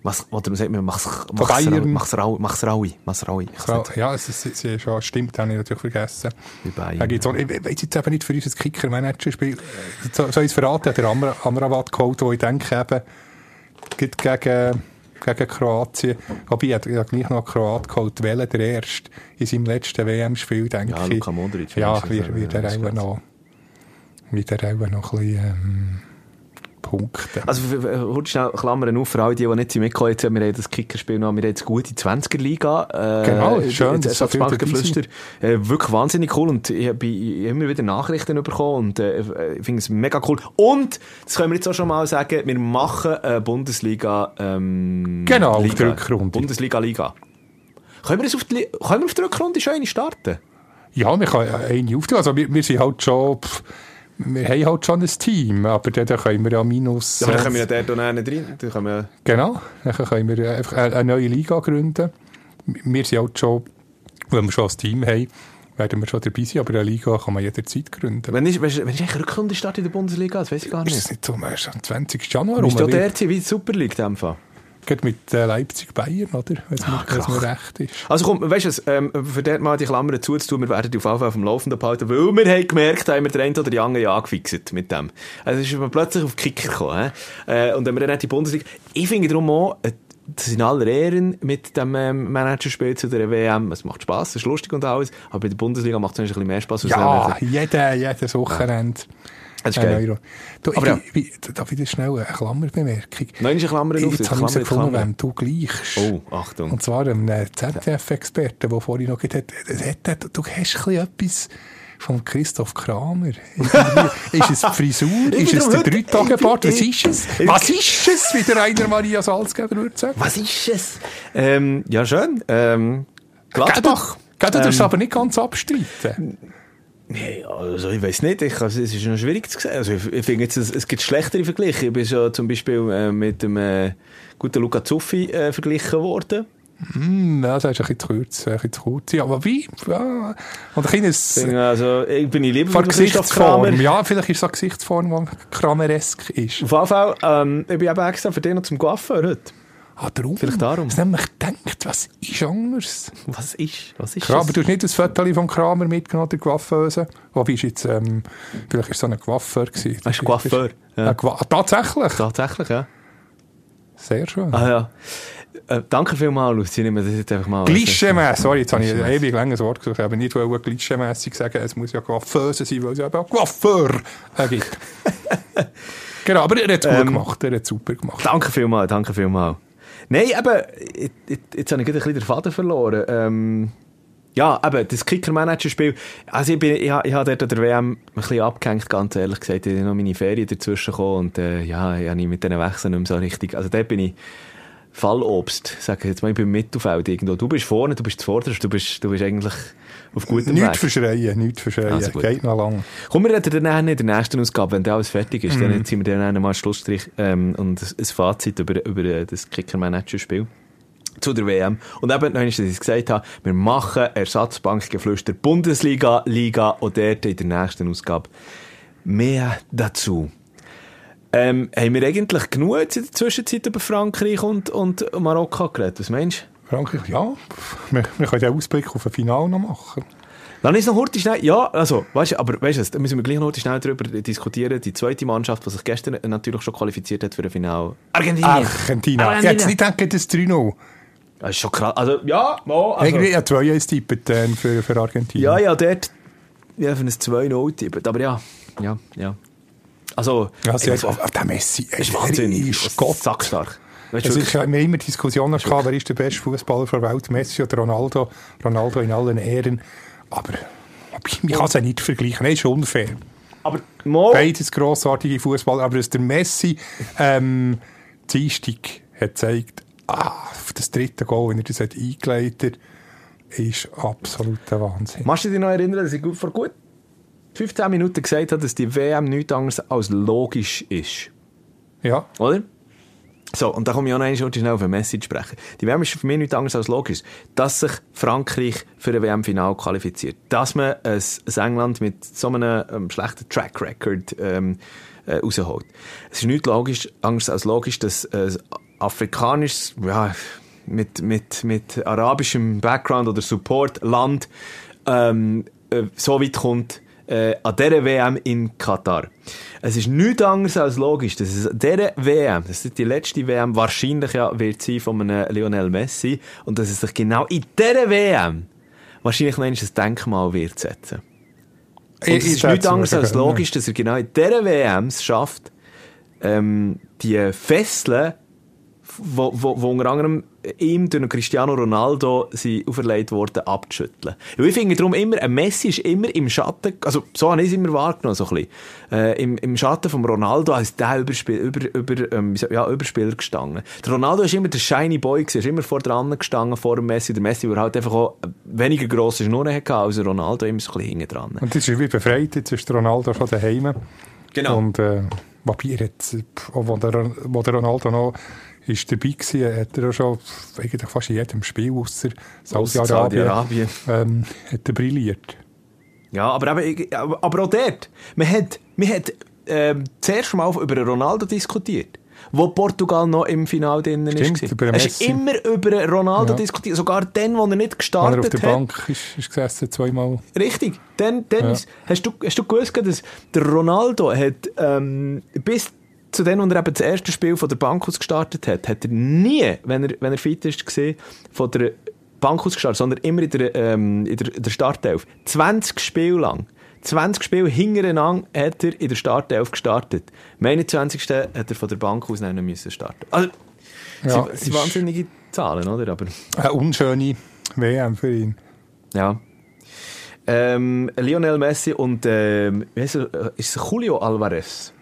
Speaker 1: Mas, oder man sagt mir Mas,
Speaker 3: Bayern.
Speaker 1: Masraoui. Masraoui. Masraoui. Ich
Speaker 3: Ja, es, es, es, es, ja, stimmt, habe ich natürlich vergessen.
Speaker 1: Bei Bayern.
Speaker 3: Ich weiß jetzt eben nicht für uns ein Kicker-Manager-Spiel. So, ich es verraten? Der Amra- Amrabat geholt, wo ich denke eben, gegen, gegen Kroatien. Wobei, ich habe gleich noch Kroat geholt. Welcher der erste in seinem letzten WM-Spiel, denke
Speaker 1: Ja,
Speaker 3: ich.
Speaker 1: Luka Modric,
Speaker 3: Ja, wird, wird
Speaker 1: Ja,
Speaker 3: er auch noch, wird er auch noch ein bisschen, ähm, punkten.
Speaker 1: Also, kurz schnell Klammern auf für alle, die, die nicht mitgekommen haben. Wir haben das Kickerspiel noch, wir haben jetzt gute 20er-Liga. Äh,
Speaker 3: Genau, schön,
Speaker 1: jetzt
Speaker 3: dass so viele
Speaker 1: Ersatzbankgeflüster. Äh, wirklich wahnsinnig cool und ich habe immer wieder Nachrichten bekommen und äh, ich finde es mega cool. Und, das können wir jetzt auch schon mal sagen, wir machen eine Bundesliga ähm,
Speaker 3: Genau, auf
Speaker 1: Liga.
Speaker 3: die Rückrunde.
Speaker 1: Bundesliga-Liga. Können wir, das auf die, können wir auf die Rückrunde schon eine starten?
Speaker 3: Ja, wir können eine aufnehmen. Also wir, wir sind halt schon, pff, wir haben halt schon ein Team, aber dann, können wir ja minus...
Speaker 1: Aber dann können wir ja dort auch nicht rein. Dann können wir
Speaker 3: Genau, dann können wir einfach eine neue Liga gründen. Wir sind halt schon, wenn wir schon ein Team haben, werden wir schon dabei sein, aber eine Liga kann man jederzeit gründen.
Speaker 1: Wenn ist, wenn ist eigentlich Rückrundenstart in der Bundesliga? Das weiß ich gar
Speaker 3: Ist
Speaker 1: nicht.
Speaker 3: das nicht so, man ist am 20. Januar rum,
Speaker 1: auch der sein, wie die Super League in dem Fall.
Speaker 3: Geht mit äh, Leipzig-Bayern, oder? Wenn es mir, recht ist.
Speaker 1: Also komm, weißt du ähm, für dort mal die Klammern zuzutun, wir werden auf jeden Fall auf dem Laufenden behalten, weil wir haben gemerkt, haben wir den einen oder die anderen ja angefixt mit dem. Also es ist mir plötzlich auf Kicker gekommen. Äh, und wenn wir dann nicht die Bundesliga... Ich finde darum auch, äh, das in aller Ehren mit dem ähm, Managerspiel zu der WM, es macht Spass, es ist lustig und alles, aber bei der Bundesliga macht es ein bisschen mehr als
Speaker 3: Ja, jeder, jedes Wochenende.
Speaker 1: Das ist geil.
Speaker 3: Euro. Du,
Speaker 1: Aber ja.
Speaker 3: ich, darf ich das schnell eine Klammerbemerkung?
Speaker 1: Nein, ist eine Klammer auf,
Speaker 3: Jetzt habe ich
Speaker 1: Klammer,
Speaker 3: gefunden,
Speaker 1: Klammer.
Speaker 3: wem du gleichst.
Speaker 1: Oh, Achtung.
Speaker 3: Und zwar einem äh, ZDF-Experten, der vorhin noch gesagt hat, du hast ein etwas von Christoph Kramer. Ist es die Frisur? ist es der Dreitagebart? Was
Speaker 1: ich-
Speaker 3: ist es? Was ist es, wie der Rainer Maria Salzgeber würde sagen?
Speaker 1: Was ist es? Ähm, ja, schön. Ähm, Gladbach.
Speaker 3: Gell, du darfst
Speaker 1: Ähm,
Speaker 3: aber nicht ganz abstreiten.
Speaker 1: Nee, also ich weiß nicht, ich, also, es ist noch schwierig zu sehen. Also ich, ich finde jetzt, es, es gibt schlechtere Vergleiche. Ich bin schon zum Beispiel äh, mit dem äh, guten Luca Zuffi äh, verglichen worden.
Speaker 3: Ja, das ist ein bisschen zu kurz. Ein bisschen zu kurz. Ja, aber wie? Ja. Und ein kleines...
Speaker 1: Also ich bin ich lieber
Speaker 3: Von. Gesichtsform. Ja, vielleicht ist es eine Gesichtsform, die Krameresk ist.
Speaker 1: Auf jeden Fall, ähm, ich bin eben extra für den noch zum Coiffeur heute.
Speaker 3: Ah, darum.
Speaker 1: Vielleicht darum.
Speaker 3: Ich habe nämlich gedacht, was ist anders?
Speaker 1: Was ist, was ist
Speaker 3: Kramer,
Speaker 1: das?
Speaker 3: du hast nicht das Foto von Kramer mitgenommen, der Coiffeuse. Wobei ist jetzt, ähm, vielleicht ist es so ein Coiffeur gewesen.
Speaker 1: Ah, ist Coiffeur, ja.
Speaker 3: Tatsächlich?
Speaker 1: Tatsächlich, ja.
Speaker 3: Sehr schön.
Speaker 1: Ah ja. Äh, danke vielmals, Lucy. Ich nehme das jetzt einfach mal.
Speaker 3: Klischee-mässig, sorry, jetzt habe ich ein ewig langes Wort gesagt, aber nicht wollen klischee-mässig sagen, es muss ja Coiffeuse sein, weil es ja eben auch Coiffeur äh, gibt. genau, aber er hat es gut
Speaker 1: Ähm,
Speaker 3: gemacht, er hat es super gemacht.
Speaker 1: Danke vielmals, danke vielmals. Nein, eben, jetzt, jetzt- habe ich gerade ein bisschen den Faden verloren. Ähm, ja, eben, das Kicker-Manager-Spiel. Also ich, bin, ich, ich habe dort an der WM ein bisschen abgehängt, ganz ehrlich gesagt. Ich habe noch meine Ferien dazwischen gekommen und äh, ja, ich habe mit diesen Wechseln nicht mehr so richtig... Also dort bin ich Fallobst, sage ich jetzt mal, ich bin im Mittelfeld irgendwo. Du bist vorne, du bist zuvorderst, du bist, du bist eigentlich auf gutem
Speaker 3: Nichts
Speaker 1: Weg.
Speaker 3: verschreien, nichts verschreien,
Speaker 1: Also gut.
Speaker 3: geht noch lang.
Speaker 1: Kommen wir reden dann in der nächsten Ausgabe, wenn alles fertig ist,
Speaker 3: Mhm.
Speaker 1: dann ziehen wir dann mal einen Schlussstrich ähm, und ein Fazit über, über äh, das Kicker-Manager-Spiel zu der WM. Und eben, noch dass ich gesagt habe, wir machen Ersatzbankgeflüster Bundesliga, Liga und dort in der nächsten Ausgabe mehr dazu. Ähm, haben wir eigentlich genug in der Zwischenzeit über Frankreich und, und Marokko geredet? Was meinst du?
Speaker 3: Frankreich, ja, wir, wir können den Ausblick auf ein Finale noch machen.
Speaker 1: Dann ist noch heute schnell, ja, also, weißt du, aber weißt du, da müssen wir gleich noch heute schnell darüber diskutieren. Die zweite Mannschaft, die sich gestern natürlich schon qualifiziert hat für ein Finale. Argentinien.
Speaker 3: Argentina. Ich hätte nicht gedacht, das 3-0.
Speaker 1: Das ist schon krass. Also, ja, mal, also,
Speaker 3: Irgendwie ja 2 1 tippet äh, für, für Argentinien.
Speaker 1: ja, ja, dort, ja, für ein 2-0 tippen. Aber ja, ja, ja. Also,
Speaker 3: Ja,
Speaker 1: ich
Speaker 3: sehr,
Speaker 1: weiß-
Speaker 3: auf, auf der Messi.
Speaker 1: ist wahnsinnig.
Speaker 3: Ist Gott.
Speaker 1: Sackstark. Weißt du,
Speaker 3: Es ist, wir haben immer Diskussionen gehabt, wer ist der beste Fußballer der Welt, Messi oder Ronaldo. Ronaldo in allen Ehren. Aber ich kann es ja nicht vergleichen. Das ist unfair.
Speaker 1: aber mal,
Speaker 3: Beides grossartige Fußballer, aber dass der Messi ähm, Dienstag hat gezeigt, ah, auf das dritte Goal, wenn er das hat eingeleitet ist absoluter Wahnsinn.
Speaker 1: Machst du dich noch erinnern, dass ich vor gut 15 Minuten gesagt habe, dass die WM nichts anderes als logisch ist?
Speaker 3: Ja,
Speaker 1: Oder? So, und da komme ich auch noch schnell auf ein Message sprechen. Die WM ist für mich nichts anderes als logisch, dass sich Frankreich für ein WM-Final qualifiziert. Dass man ein, ein England mit so einem ähm, schlechten Track Record ähm, äh, rausholt. Es ist nichts logisch, anderes als logisch, dass äh, afrikanisches, ja, mit, mit, mit arabischem Background oder Support Land ähm, äh, so weit kommt, äh, an dieser WM in Katar. Es ist nichts anderes als logisch, dass es an dieser WM, das ist die letzte WM, wahrscheinlich ja wird sein von einem Lionel Messi, und dass es sich genau in dieser WM wahrscheinlich noch ein Denkmal wird setzen. Und es ist nichts anderes als logisch, dass er genau in dieser WM es schafft, ähm, die Fesseln wo, wo, wo unter anderem ihm durch Cristiano Ronaldo sie auferlegt worden, abzuschütteln. Und ich finde darum immer, ein Messi ist immer im Schatten, also so habe ich es immer wahrgenommen, so ein bisschen, äh, im, im Schatten von Ronaldo als der Überspiel, über, über, ähm, ja, Überspieler gestanden. Der Ronaldo ist immer der shiny Boy gewesen, ist immer vor dran gestanden, vor dem Messi. Der Messi, der halt einfach auch weniger grosse Schnurren hatte als Ronaldo, immer so ein bisschen hinten dran.
Speaker 3: Und jetzt ist er befreit, jetzt ist Ronaldo schon daheim.
Speaker 1: Genau.
Speaker 3: Und äh, wobei er jetzt, wo der, wo der Ronaldo noch ist dabei war, hat er auch schon eigentlich fast in jedem Spiel außer Saudi-Arabien ähm, hat er brilliert.
Speaker 1: Ja, aber, eben, aber auch dort. Man hat, man hat ähm, zuerst mal über Ronaldo diskutiert. Wo Portugal noch im Finale drin
Speaker 3: Stimmt,
Speaker 1: ist. Es ist immer über Ronaldo
Speaker 3: Ja.
Speaker 1: diskutiert. Sogar dann, wo er nicht
Speaker 3: Wenn er
Speaker 1: gestartet
Speaker 3: auf der
Speaker 1: hat.
Speaker 3: Bank ist, ist gesessen, zweimal.
Speaker 1: Richtig. Dann, dann
Speaker 3: Ja.
Speaker 1: ist- hast, du, hast du gewusst, dass der Ronaldo hat, ähm, bis zu dem, als er eben das erste Spiel von der Bank aus gestartet hat, hat er nie, wenn er, wenn er fit ist, gesehen, von der Bank aus gestartet, sondern immer in der, ähm, in der, der Startelf. 20 Spiele lang. 20 Spiele hintereinander hat er in der Startelf gestartet. Am 21. hat er von der Bank aus dann müssen starten. Also,
Speaker 3: Ja,
Speaker 1: das sind wahnsinnige Zahlen, oder? Aber,
Speaker 3: Eine unschöne WM für ihn.
Speaker 1: ja. Ähm, Lionel Messi und ähm, er? Äh, ist Julio Alvarez?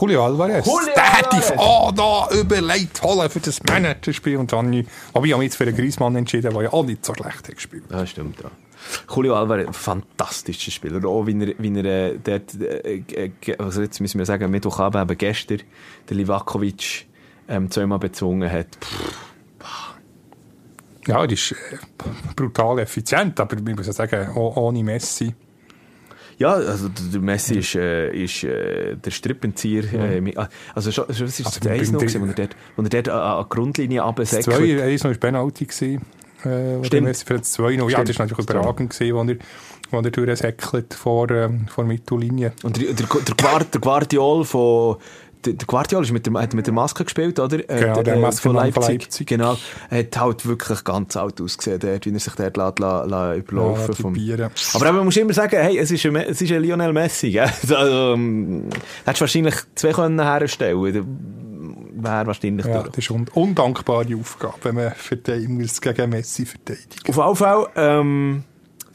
Speaker 3: Julio Alvarez.
Speaker 1: Julio
Speaker 3: der hätte ich oh, da überlegt holen für das Managerspiel und dann. Aber ich habe mich jetzt für den Griezmann entschieden, der ja auch nicht so schlecht hat gespielt.
Speaker 1: Ja, stimmt, ja. Julio Alvarez, fantastischer Spieler. Auch wie er, wie er äh, dort, äh, also jetzt müssen wir sagen, Mittwochabend, eben gestern, der Livakovic ähm, zweimal bezwungen hat. Pff,
Speaker 3: Ja, er ist äh, brutal effizient, aber ich muss ja sagen, oh, ohne Messi.
Speaker 1: Ja, also der der Messi ist, äh, ist äh, der Strippenzieher. Äh, ah, also schon, schon, was ist
Speaker 3: Also
Speaker 1: das
Speaker 3: beim-
Speaker 1: 1 noch, gewesen, wo er dort, wo er dort an, an die Grundlinie
Speaker 3: Das
Speaker 1: absäckelt?
Speaker 3: 2 eins noch war Penalty. Gewesen, äh, der
Speaker 1: Stimmt.
Speaker 3: Messi für das 2 noch. Ja,
Speaker 1: Stimmt.
Speaker 3: das war natürlich überragend, gewesen, wo er, wo er durchsäckelt vor, ähm, vor Mittellinie.
Speaker 1: Und der, der, der, Guard, der Guardiol von. Der, der Guardiol ist mit, dem, hat mit der Maske gespielt, oder? Äh,
Speaker 3: Genau, der
Speaker 1: äh,
Speaker 3: Maskenmann von Leipzig.
Speaker 1: Genau. Er hat halt wirklich ganz alt ausgesehen, dort, wie er sich dort lässt, lässt, lässt überlaufen
Speaker 3: Ja,
Speaker 1: vom. Aber man muss immer sagen, hey, es ist ein, es ist ein Lionel Messi, gell? Also, ähm, hättest du wahrscheinlich zwei können herstellen können. Wäre wahrscheinlich
Speaker 3: Ja,
Speaker 1: durch.
Speaker 3: das ist eine undankbare Aufgabe, wenn man muss gegen Messi verteidigen.
Speaker 1: Auf jeden Fall, ähm,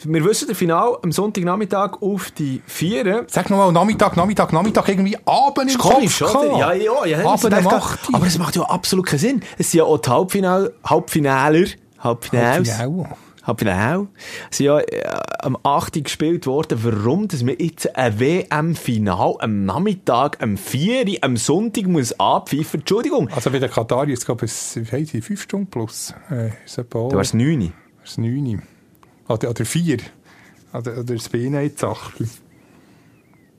Speaker 1: wir wissen, der Final am Sonntagnachmittag auf die Vieren.
Speaker 3: Sag nochmal, Nachmittag, Nachmittag, Nachmittag, irgendwie Abend im Kopf
Speaker 1: oder? Ja, ja, ja.
Speaker 3: Abend 8 Uhr.
Speaker 1: Aber es macht ja absolut keinen Sinn. Es sind ja auch die Halbfinal, Halbfinaler, Halbfinals.
Speaker 3: Halbfinale.
Speaker 1: Halbfinale. Es sind ja äh, am 8. Uhr gespielt worden. Warum, dass man jetzt ein WM-Final am Nachmittag, am 4. Uhr, am Sonntag muss abpfeifen? Entschuldigung.
Speaker 3: Also bei den Katari jetzt gab es, wie die, 5 Stunden plus. Äh,
Speaker 1: Da war es 9. Uhr.
Speaker 3: Das 9. Oder, oder 4. Oder, oder das B-Night-Sachel.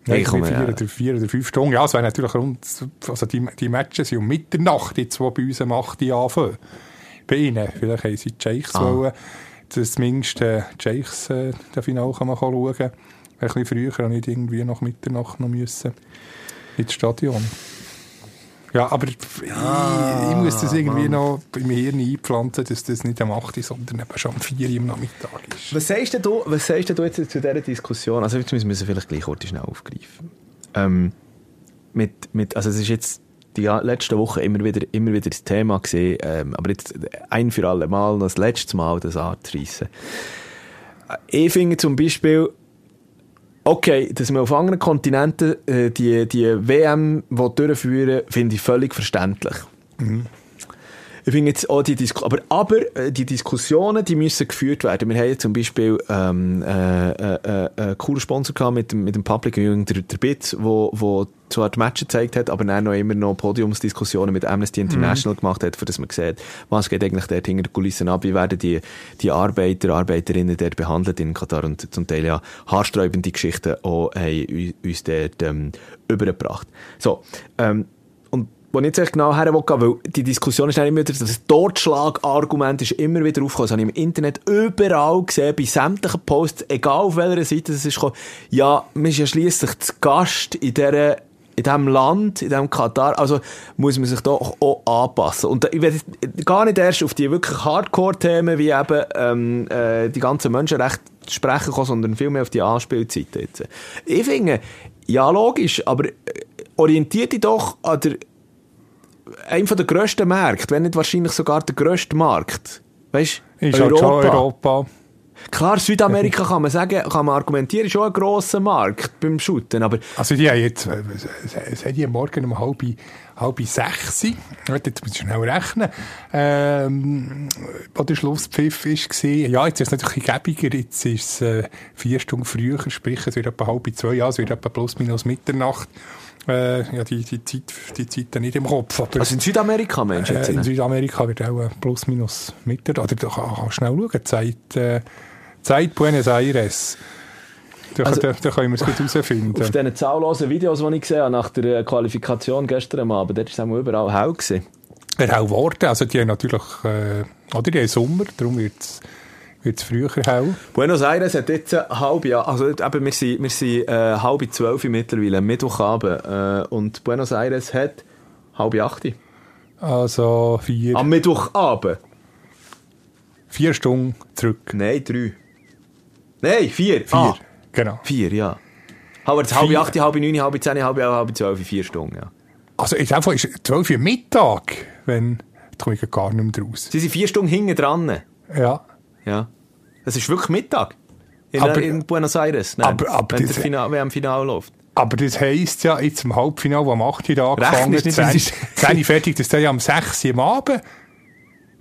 Speaker 1: Hey, komm,
Speaker 3: vier,
Speaker 1: ja.
Speaker 3: oder vier oder fünf Stunden. Ja, es wäre natürlich rund, also die, die Matches sind um Mitternacht, jetzt, wo bei uns am 8. Uhr anfangen. Bei ihnen. Vielleicht haben sie die Sheikhs
Speaker 1: Ah.
Speaker 3: wollen, dass zumindest äh, die Sheikhs äh, das Finale kann man schauen kann. Ein bisschen früher, und nicht irgendwie nach Mitternacht noch müssen ins Stadion. Ja, aber ich, ich muss das irgendwie noch im Hirn einpflanzen, dass das nicht am 8. Uhr, sondern eben schon am 4 Uhr am Nachmittag ist.
Speaker 1: Was sagst denn du, was sagst du jetzt zu dieser Diskussion? Also jetzt müssen wir vielleicht gleich kurz schnell aufgreifen. Ähm, mit, mit, also es ist jetzt die ja- letzten Wochen immer wieder, immer wieder das Thema gesehen, ähm, aber jetzt ein für alle Mal, noch das letzte Mal das anzureissen. Ich finde zum Beispiel, okay, dass man auf anderen Kontinenten äh, die, die WM durchführen finde ich völlig verständlich. Ich finde jetzt auch die Disku aber, aber äh, die Diskussionen, die müssen geführt werden. Wir haben jetzt zum Beispiel ähm, äh, äh, äh, einen coolen Sponsor gehabt mit dem, mit dem Public Viewing, der, der BITS, wo, wo zwar die Matches gezeigt hat, aber dann noch immer noch Podiumsdiskussionen mit Amnesty International gemacht hat, für das man sieht, was geht eigentlich dort hinter den Kulissen ab, wie werden die, die Arbeiter, Arbeiterinnen dort behandelt in Katar und zum Teil ja haarsträubende Geschichten auch haben u- uns dort ähm, übergebracht. So, ähm, wo ich jetzt echt genau her will, weil die Diskussion ist dann immer wieder, das Totschlagargument ist immer wieder aufgekommen. Das habe ich im Internet überall gesehen, bei sämtlichen Posts, egal auf welcher Seite es ist gekommen. Ja, man ist ja schliesslich zu Gast in dieser in diesem Land, in diesem Katar, also muss man sich doch auch anpassen. Und da- ich werde gar nicht erst auf die wirklich Hardcore-Themen wie eben ähm, äh, die ganzen Menschenrechte sprechen kommen, sondern vielmehr auf die Anspielzeiten jetzt. Ich finde, ja logisch, aber äh, orientiert dich doch an der einem der grössten Märkte, wenn nicht wahrscheinlich sogar der grösste Markt. Weißt
Speaker 3: Ist halt schon Europa.
Speaker 1: Klar, Südamerika kann man sagen, kann man argumentieren, ist schon ein grosser Markt beim Shooten, aber
Speaker 3: Also die haben jetzt, es hat die morgen um halb, halb sechs, jetzt muss ich schnell rechnen, ähm, wo der Schlusspfiff war. Ja, jetzt ist es natürlich ein gäbiger, jetzt ist es äh, vier Stunden früher, sprich es wird etwa halb zwei, ja, es wird etwa plus minus Mitternacht. Äh, ja, die, die Zeit, die Zeit nicht im Kopf. Aber,
Speaker 1: also in Südamerika, Mensch, jetzt.
Speaker 3: äh, in
Speaker 1: ne?
Speaker 3: Südamerika wird auch äh, plus minus Mitternacht. Oder du kannst kann schnell schauen, Zeit, äh, Zeit Buenos Aires. Da,
Speaker 1: Also-
Speaker 3: da, da können wir es gut herausfinden.
Speaker 1: Auf diesen zahllosen Videos, die ich gesehen habe, nach der äh, Qualifikation gestern Abend, dort war es überall hell. Gewesen.
Speaker 3: Ja, auch Worte. Also, die haben natürlich, äh, oder die haben Sommer, darum wird es früher hell.
Speaker 1: Buenos Aires hat jetzt halb, ja, also eben, wir sind, wir sind äh, halb zwölf mittlerweile, Mittwochabend, äh, und Buenos Aires hat halb acht.
Speaker 3: Also, vier,
Speaker 1: Am Mittwochabend?
Speaker 3: vier Stunden zurück.
Speaker 1: Nein, drei. Nein, vier.
Speaker 3: Vier,
Speaker 1: Ah,
Speaker 3: genau.
Speaker 1: vier, ja. Aber jetzt halb acht, halb neun, halb zehn, halb elf, halb zwölf, vier Stunden, ja.
Speaker 3: Also, in dem Fall ist 12 Uhr Mittag, wenn, da komme ich gar nicht mehr raus.
Speaker 1: Sie sind vier Stunden hinten dran.
Speaker 3: Ja.
Speaker 1: Ja. Es ist wirklich Mittag. In,
Speaker 3: Aber-
Speaker 1: in Buenos Aires. Nein,
Speaker 3: aber- aber
Speaker 1: wenn
Speaker 3: das-
Speaker 1: Final, wenn am Final läuft.
Speaker 3: Aber das heisst ja, jetzt im Halbfinale, wo am 8 Uhr angefangen hat,
Speaker 1: nicht,
Speaker 3: 10
Speaker 1: das ist-
Speaker 3: 10 Uhr fertig, das ist ja am 6 Uhr am Abend.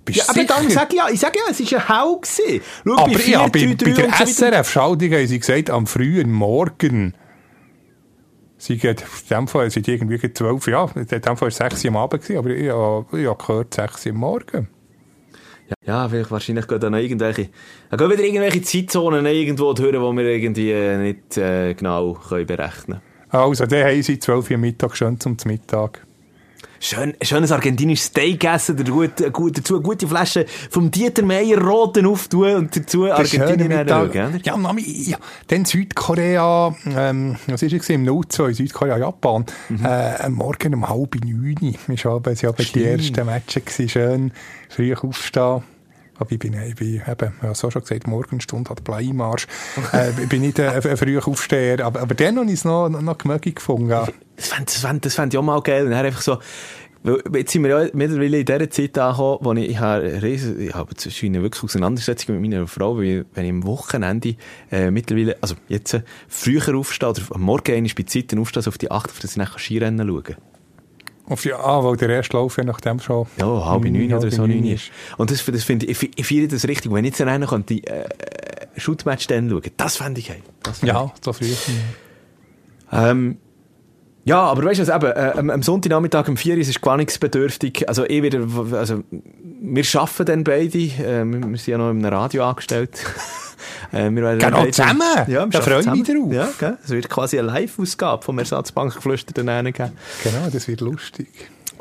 Speaker 3: Bist
Speaker 1: Ja, aber
Speaker 3: sicher?
Speaker 1: dann sag ich ja, ich sag ja, es ist ein Hau gewesen. Schau,
Speaker 3: Aber
Speaker 1: bei
Speaker 3: ja, bei,
Speaker 1: 4, 3,
Speaker 3: bei
Speaker 1: 3
Speaker 3: der. SRF-Schaltung haben sie gesagt, am frühen Morgen. Sie geht, in dem Fall sind irgendwie gegen 12, ja, in dem Fall war es 6 Uhr am Abend, aber ich, habe- ich habe gehört 6 Uhr am Morgen.
Speaker 1: Ja, vielleicht wahrscheinlich gehen dann noch irgendwelche, dann gehen wieder irgendwelche Zeitzonen irgendwo hören, die wir irgendwie äh, nicht äh, genau können berechnen
Speaker 3: Also, dann haben sie 12 Uhr Mittag schön zum Mittag.
Speaker 1: Schön, schönes argentinisches Steak essen, gut, äh, gut, dazu eine gute Flasche vom Dieter Meier roten auftun und dazu Argentinien schauen.
Speaker 3: Ja, Mami, ja. Dann Südkorea, ähm, was ist es im 02, Südkorea, Japan,
Speaker 1: Mhm.
Speaker 3: äh, Morgen um halb neun. Ich war ja bei die ersten Matches gewesen, schön früh aufstehen. Aber ich bin, ich bin eben, es auch schon gesagt, Morgenstunde hat Bleimarsch. äh, bin nicht ein, ein früher Aufsteher, aber, aber dann habe ich es noch, noch, gemöglich gefunden. Ja.
Speaker 1: Das fände das fänd, das fänd ich auch mal geil. Einfach so, jetzt sind wir ja mittlerweile in dieser Zeit angekommen, wo ich, ich habe, ich habe eine wirklich Auseinandersetzung mit meiner Frau, weil wenn ich am Wochenende äh, mittlerweile, also jetzt äh, früher aufstehe oder am Morgen einmal bei Zeiten aufstehe, so auf die 8, auf das ich nachher Skirennen schauen
Speaker 3: Auf die, ah, weil der erste Lauf ja nachdem schon...
Speaker 1: Ja, halb neun oder so
Speaker 3: neun
Speaker 1: ist. Und das, das finde ich, ich, feiere das richtig. Wenn ich jetzt einer könnte, äh, äh, Shootmatch dann schauen, das fände ich geil.
Speaker 3: Ja, so früh.
Speaker 1: Ähm, ja, aber weißt du was, eben, äh, am, am Sonntagnachmittag um 4 Uhr ist es gewöhnungsbedürftig. Also, ich wieder, also, wir arbeiten dann beide, äh, wir, wir sind ja noch in einem Radio angestellt. äh, wir werden
Speaker 3: Genau, zusammen?
Speaker 1: Ja, wir
Speaker 3: Da freue ich mich drauf.
Speaker 1: Ja, gell? Es wird quasi eine Live-Ausgabe vom Ersatzbankgeflüster dann geben.
Speaker 3: Genau, das wird lustig.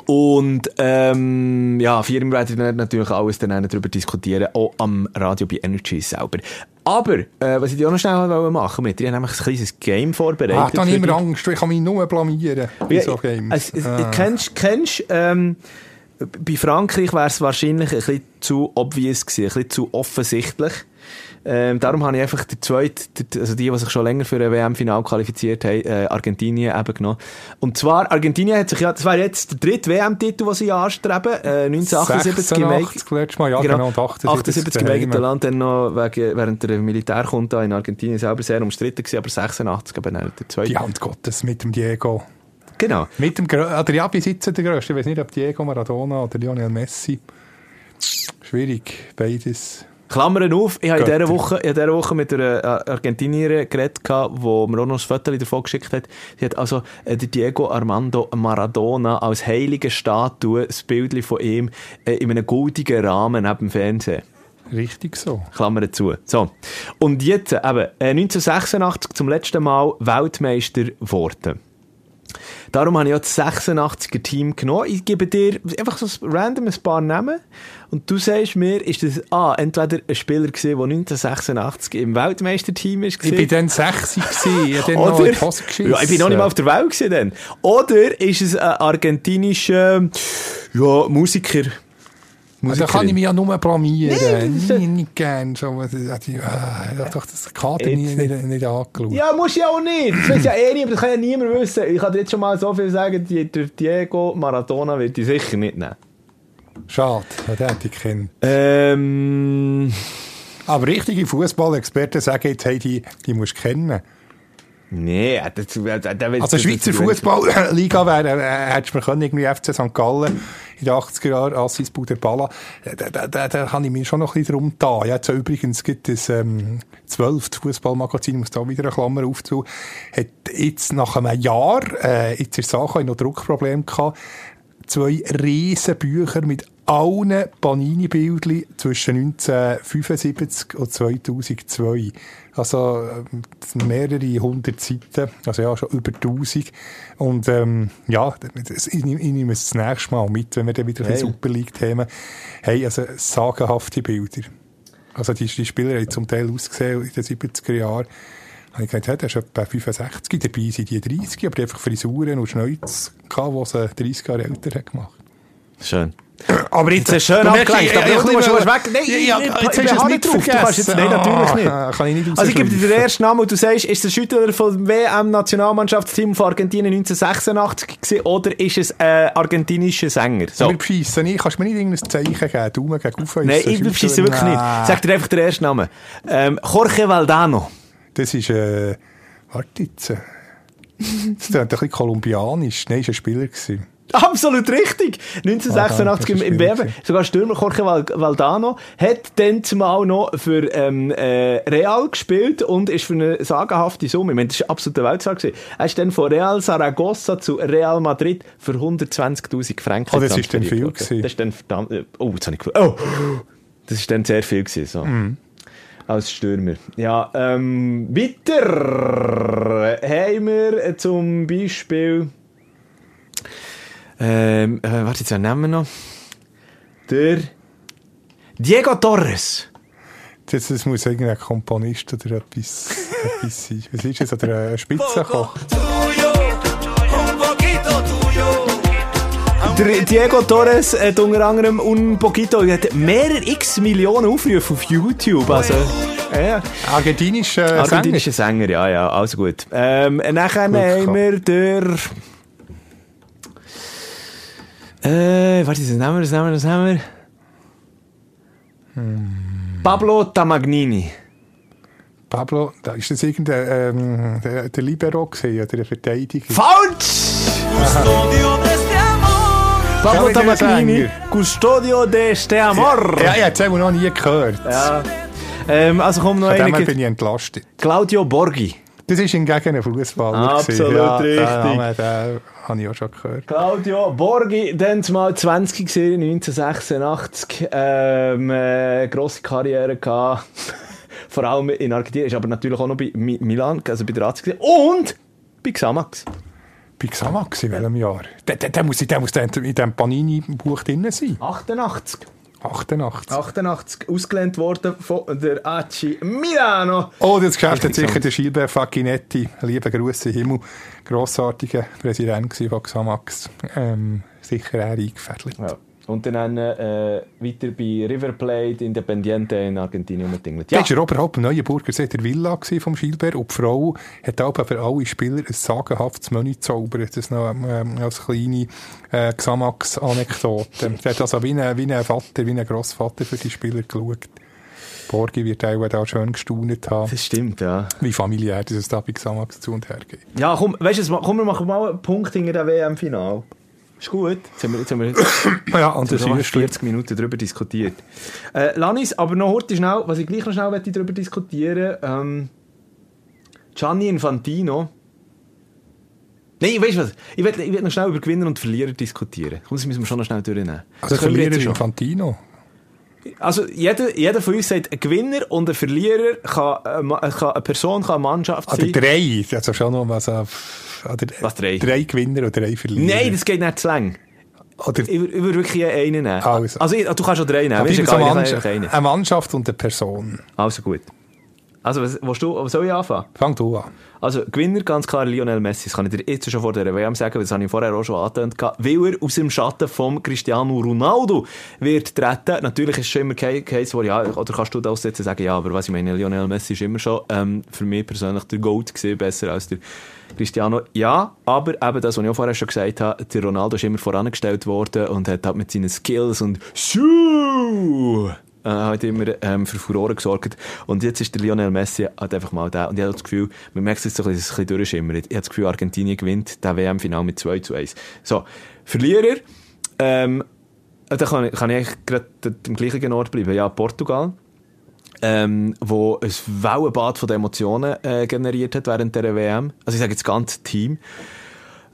Speaker 1: Und ähm, ja, Uhr werden wir natürlich alles dann darüber diskutieren, auch am Radio bei Energy selber. Aber, äh, was ich dir auch noch schnell wollte machen mit dir nämlich ein kleines Game vorbereitet.
Speaker 3: Ah, da habe ich immer. Angst, ich kann mich nur blamieren bei
Speaker 1: Ja,
Speaker 3: so Games.
Speaker 1: Es, es,
Speaker 3: Ah.
Speaker 1: Kennst kennst ähm, bei Frankreich wäre es wahrscheinlich ein bisschen zu obvious gewesen, ein bisschen zu offensichtlich. Ähm, darum habe ich einfach die zweite, also die, die sich schon länger für ein WM-Final qualifiziert haben, äh, Argentinien eben genommen. Und zwar, Argentinien hat sich ja, das wäre jetzt der dritte WM-Titel, den sie anstreben, äh, 1978 im Mai.
Speaker 3: 86 letztes Mal, ja genau, und 78,
Speaker 1: 78 im eigenen Land, dann noch wegen, während der Militärkunde in Argentinien selber sehr umstritten gewesen, aber 86 eben der zweite.
Speaker 3: Die Hand Gottes mit dem Diego.
Speaker 1: Genau.
Speaker 3: Mit dem, oder ja, bis jetzt der Größte. Ich weiß nicht, ob Diego Maradona oder Lionel Messi. Schwierig, beides.
Speaker 1: Klammern auf, ich habe in dieser Woche, in dieser Woche mit einer äh, Argentinierin geredet, wo mir auch noch ein Foto davon geschickt hat. Sie hat also äh, Diego Armando Maradona als heilige Statue, das Bild von ihm, äh, in einem goldigen Rahmen neben dem Fernsehen.
Speaker 3: Richtig so.
Speaker 1: Klammern zu. So. Und jetzt, eben, äh, 1986 zum letzten Mal Weltmeister geworden. Darum habe ich auch das 86er Team genommen. Ich gebe dir einfach so ein random ein paar Namen. Und du sagst mir, ist das A, entweder ein Spieler gewesen, der 1986 im Weltmeisterteam ist?
Speaker 3: Ich bin dann 60 gewesen. Ich habe dann noch Hose geschissen.
Speaker 1: ja, ich bin noch nicht mal auf der Welt gewesen dann. Oder ist es ein argentinischer, ja, Musiker?
Speaker 3: Also, da kann ich mich ja nur blamieren. Nee, nicht gern. So, äh, die, äh, doch das Kader nie, nicht, nicht angeschaut.
Speaker 1: Ja, muss ich auch nicht. Das weiß ja eh niemand, das kann ja niemand wissen. Ich kann dir jetzt schon mal so viel sagen, die, der Diego Maradona wird die sicher mitnehmen.
Speaker 3: Schade, den hätte ich kennen.
Speaker 1: Ähm...
Speaker 3: Aber richtige Fußballexperten sagen jetzt, hey, die, die musst du kennen.
Speaker 1: Nee, das, das, das,
Speaker 3: Also Schweizer Fußballliga wäre, äh, hättest du mir können, irgendwie FC St. Gallen in den 80er Jahren, Assis Buderballa, da, da, da, da kann ich mir schon noch ein bisschen drum da. Ja, jetzt übrigens gibt es ähm, 12 Fußballmagazin, ich muss da wieder eine Klammer aufzu, hat jetzt nach einem Jahr, äh, jetzt ist Sache, noch Druckproblem gehabt, zwei riesen Bücher mit allen Panini-Bildern zwischen 1975 und 2002. Also äh, mehrere hundert Seiten, also ja, schon über 1000. Und ähm, ja, ich, ich nehme es das nächste Mal mit, wenn wir dann wieder hey. Super League-Themen haben. Also sagenhafte Bilder. Also die, die Spieler haben zum Teil ausgesehen in den 70er Jahren. Und ich gedacht, hey, der ist etwa 65, dabei sind die 30, aber die einfach Frisuren und Schnäuz gehabt, die sie 30 Jahre älter haben gemacht.
Speaker 1: Schön.
Speaker 3: Aber jetzt,
Speaker 1: ist schön abgelenkt, aber du musst weg. Nein,
Speaker 3: ja, ja, jetzt hast du es nicht drauf.
Speaker 1: Du kannst jetzt, nein, natürlich nicht.
Speaker 3: Ah, kann ich nicht
Speaker 1: also ich gebe dir den ersten Namen und du sagst, ist der Schüttler vom WM-Nationalmannschaftsteam von Argentinien 1986 gewesen, oder ist es ein argentinischer Sänger?
Speaker 3: So. Wir beschissen nicht. Kannst du mir nicht irgendein Zeichen geben? Daumen gegen auf
Speaker 1: Nein, ich beschissen wirklich nicht. Sag dir einfach den ersten Namen. Ähm, Jorge Valdano.
Speaker 3: Das ist, äh, warte jetzt. Das ist ein bisschen kolumbianisch. Nein, ist ein Spieler gewesen.
Speaker 1: Absolut richtig. 1986 im, im WM. Sogar Stürmer Jorge Valdano hat dann zumal noch für ähm, äh, Real gespielt und ist für eine sagenhafte Summe. Ich meine, das war absolute Weltzahl. Er ist dann von Real Saragossa zu Real Madrid für 120.000 Franken.
Speaker 3: Oh, das ist dann viel gewesen.
Speaker 1: Das ist dann verdammt. Oh, jetzt habe ich Oh! Das ist dann sehr viel gewesen. So.
Speaker 3: Mm.
Speaker 1: Als Stürmer. Ja, ähm, weiter haben wir zum Beispiel. Ähm, äh, warte, jetzt nehmen wir noch. Der Diego Torres.
Speaker 3: Das, das muss irgendein Komponist oder etwas, etwas sein. Was ist das? Oder ein Spitzenkoch?
Speaker 1: Der Diego Torres hat unter anderem un poquito hat mehrere x Millionen Aufrufe auf YouTube. Also, ja.
Speaker 3: Argentinischer Sänger.
Speaker 1: Argentinischer Sänger, ja, ja, also gut. Ähm, nachher haben wir der. Äh, warte, das nehmen wir, das nehmen wir, das nehmen wir.
Speaker 3: Hm.
Speaker 1: Pablo Tamagnini.
Speaker 3: Pablo, da ist das irgendein ähm, der, der Libero gewesen, oder der Verteidiger?
Speaker 1: Falsch! Pablo Tamagnini, Custodio de este Amor.
Speaker 3: Ja, ja, jetzt haben wir noch nie gehört.
Speaker 1: Ja. Ähm, also kommt noch
Speaker 3: Von
Speaker 1: einer.
Speaker 3: dem bin ich entlastet.
Speaker 1: Claudio Borghi.
Speaker 3: Das ist hingegen ein Fußballer.
Speaker 1: Absolut
Speaker 3: ja,
Speaker 1: richtig.
Speaker 3: Den, Namen, den habe ich auch schon gehört.
Speaker 1: Claudio Borghi, dann mal 20 gesehen, 1986. Ähm, äh, grosse Karriere gehabt. Vor allem in Argentinien, ist aber natürlich auch noch bei Mi Milan, also bei der gesehen. Und bei Xamax.
Speaker 3: Bei Xamax in welchem Jahr? Der, der, der muss, der muss in diesem Panini-Buch drin sein.
Speaker 1: 88.
Speaker 3: 88.
Speaker 1: 88 ausgelehnt worden von der AC Milano.
Speaker 3: Oh, das Geschäft hat sicher der Gilbert Facchinetti, lieber Grüße Himmel, grossartiger Präsident von Xamax, ähm, sicher auch eingefädelt.
Speaker 1: Ja. Und dann äh, weiter bei River Plate, Independiente in Argentinien umgetingelt.
Speaker 3: Ja. Das war Robert Hopp Neuenburger sehr der Villa vom Gilbert und die Frau hat auch für alle Spieler ein sagenhaftes Menü gezaubert. Das noch ähm, als kleine äh, Xamax-Anekdote. Sie hat also wie ein, wie ein Vater, wie ein Grossvater für die Spieler geschaut. Borgi wird auch da schön gestaunet haben.
Speaker 1: Das stimmt, ja.
Speaker 3: Wie familiär das da bei Xamax zu und her geht.
Speaker 1: Ja, komm, weißt du, komm, wir machen mal einen Punkt hinter dem WM-Final. Ist gut. Jetzt haben wir, jetzt haben wir
Speaker 3: ja, und das
Speaker 1: haben 40 Minuten darüber diskutiert. Äh, Lanis, aber noch heute schnell, was ich gleich noch schnell darüber diskutieren ähm, Gianni Infantino. Nein, weißt du was? Ich will, ich will noch schnell über Gewinner und Verlierer diskutieren. Komm, das müssen wir schon noch schnell durchnehmen.
Speaker 3: Also Verlierer Infantino?
Speaker 1: Also jeder, jeder von uns sagt, ein Gewinner und ein Verlierer kann, äh, kann eine Person, kann eine Mannschaft sein.
Speaker 3: Oder drei, also schon noch was, äh, oder
Speaker 1: Was drei?
Speaker 3: drei Gewinner oder drei Verlierer.
Speaker 1: Nein, das geht nicht zu lang.
Speaker 3: Oder
Speaker 1: Ich, wür- ich würde wirklich einen nehmen.
Speaker 3: Also.
Speaker 1: also du kannst auch drei nehmen. Weißt
Speaker 3: eine,
Speaker 1: egal, ich
Speaker 3: Mannschaft,
Speaker 1: einen.
Speaker 3: eine Mannschaft und eine Person.
Speaker 1: Also gut. Also, was, willst du, soll ich anfangen?
Speaker 3: Fang du an.
Speaker 1: Also, Gewinner ganz klar Lionel Messi. Das kann ich dir jetzt schon vor der WM sagen, das habe ich vorher auch schon angetönt. Weil er aus dem Schatten von Cristiano Ronaldo wird treten. Natürlich ist schon immer kein Case, wo ja, oder kannst du das jetzt sagen, ja, aber was ich meine, Lionel Messi ist immer schon ähm, für mich persönlich der Goat gewesen, besser als der Cristiano. Ja, aber eben das, was ich auch vorher schon gesagt habe, der Ronaldo ist immer vorangestellt worden und hat halt mit seinen Skills und Schuh äh, hat immer ähm, für Furore gesorgt. Und jetzt ist der Lionel Messi halt einfach mal da. Und ich habe das Gefühl, man merkt es jetzt ein bisschen, ein durchschimmert. Ich habe das Gefühl, Argentinien gewinnt das WM-Final mit 2 zu 1. So, Verlierer, ähm, da kann kann ich eigentlich gerade am gleichen Ort bleiben. Ja, Portugal. Ähm, wo ein Wellenbad von Emotionen äh, generiert hat während der WM. Also ich sage jetzt das ganze Team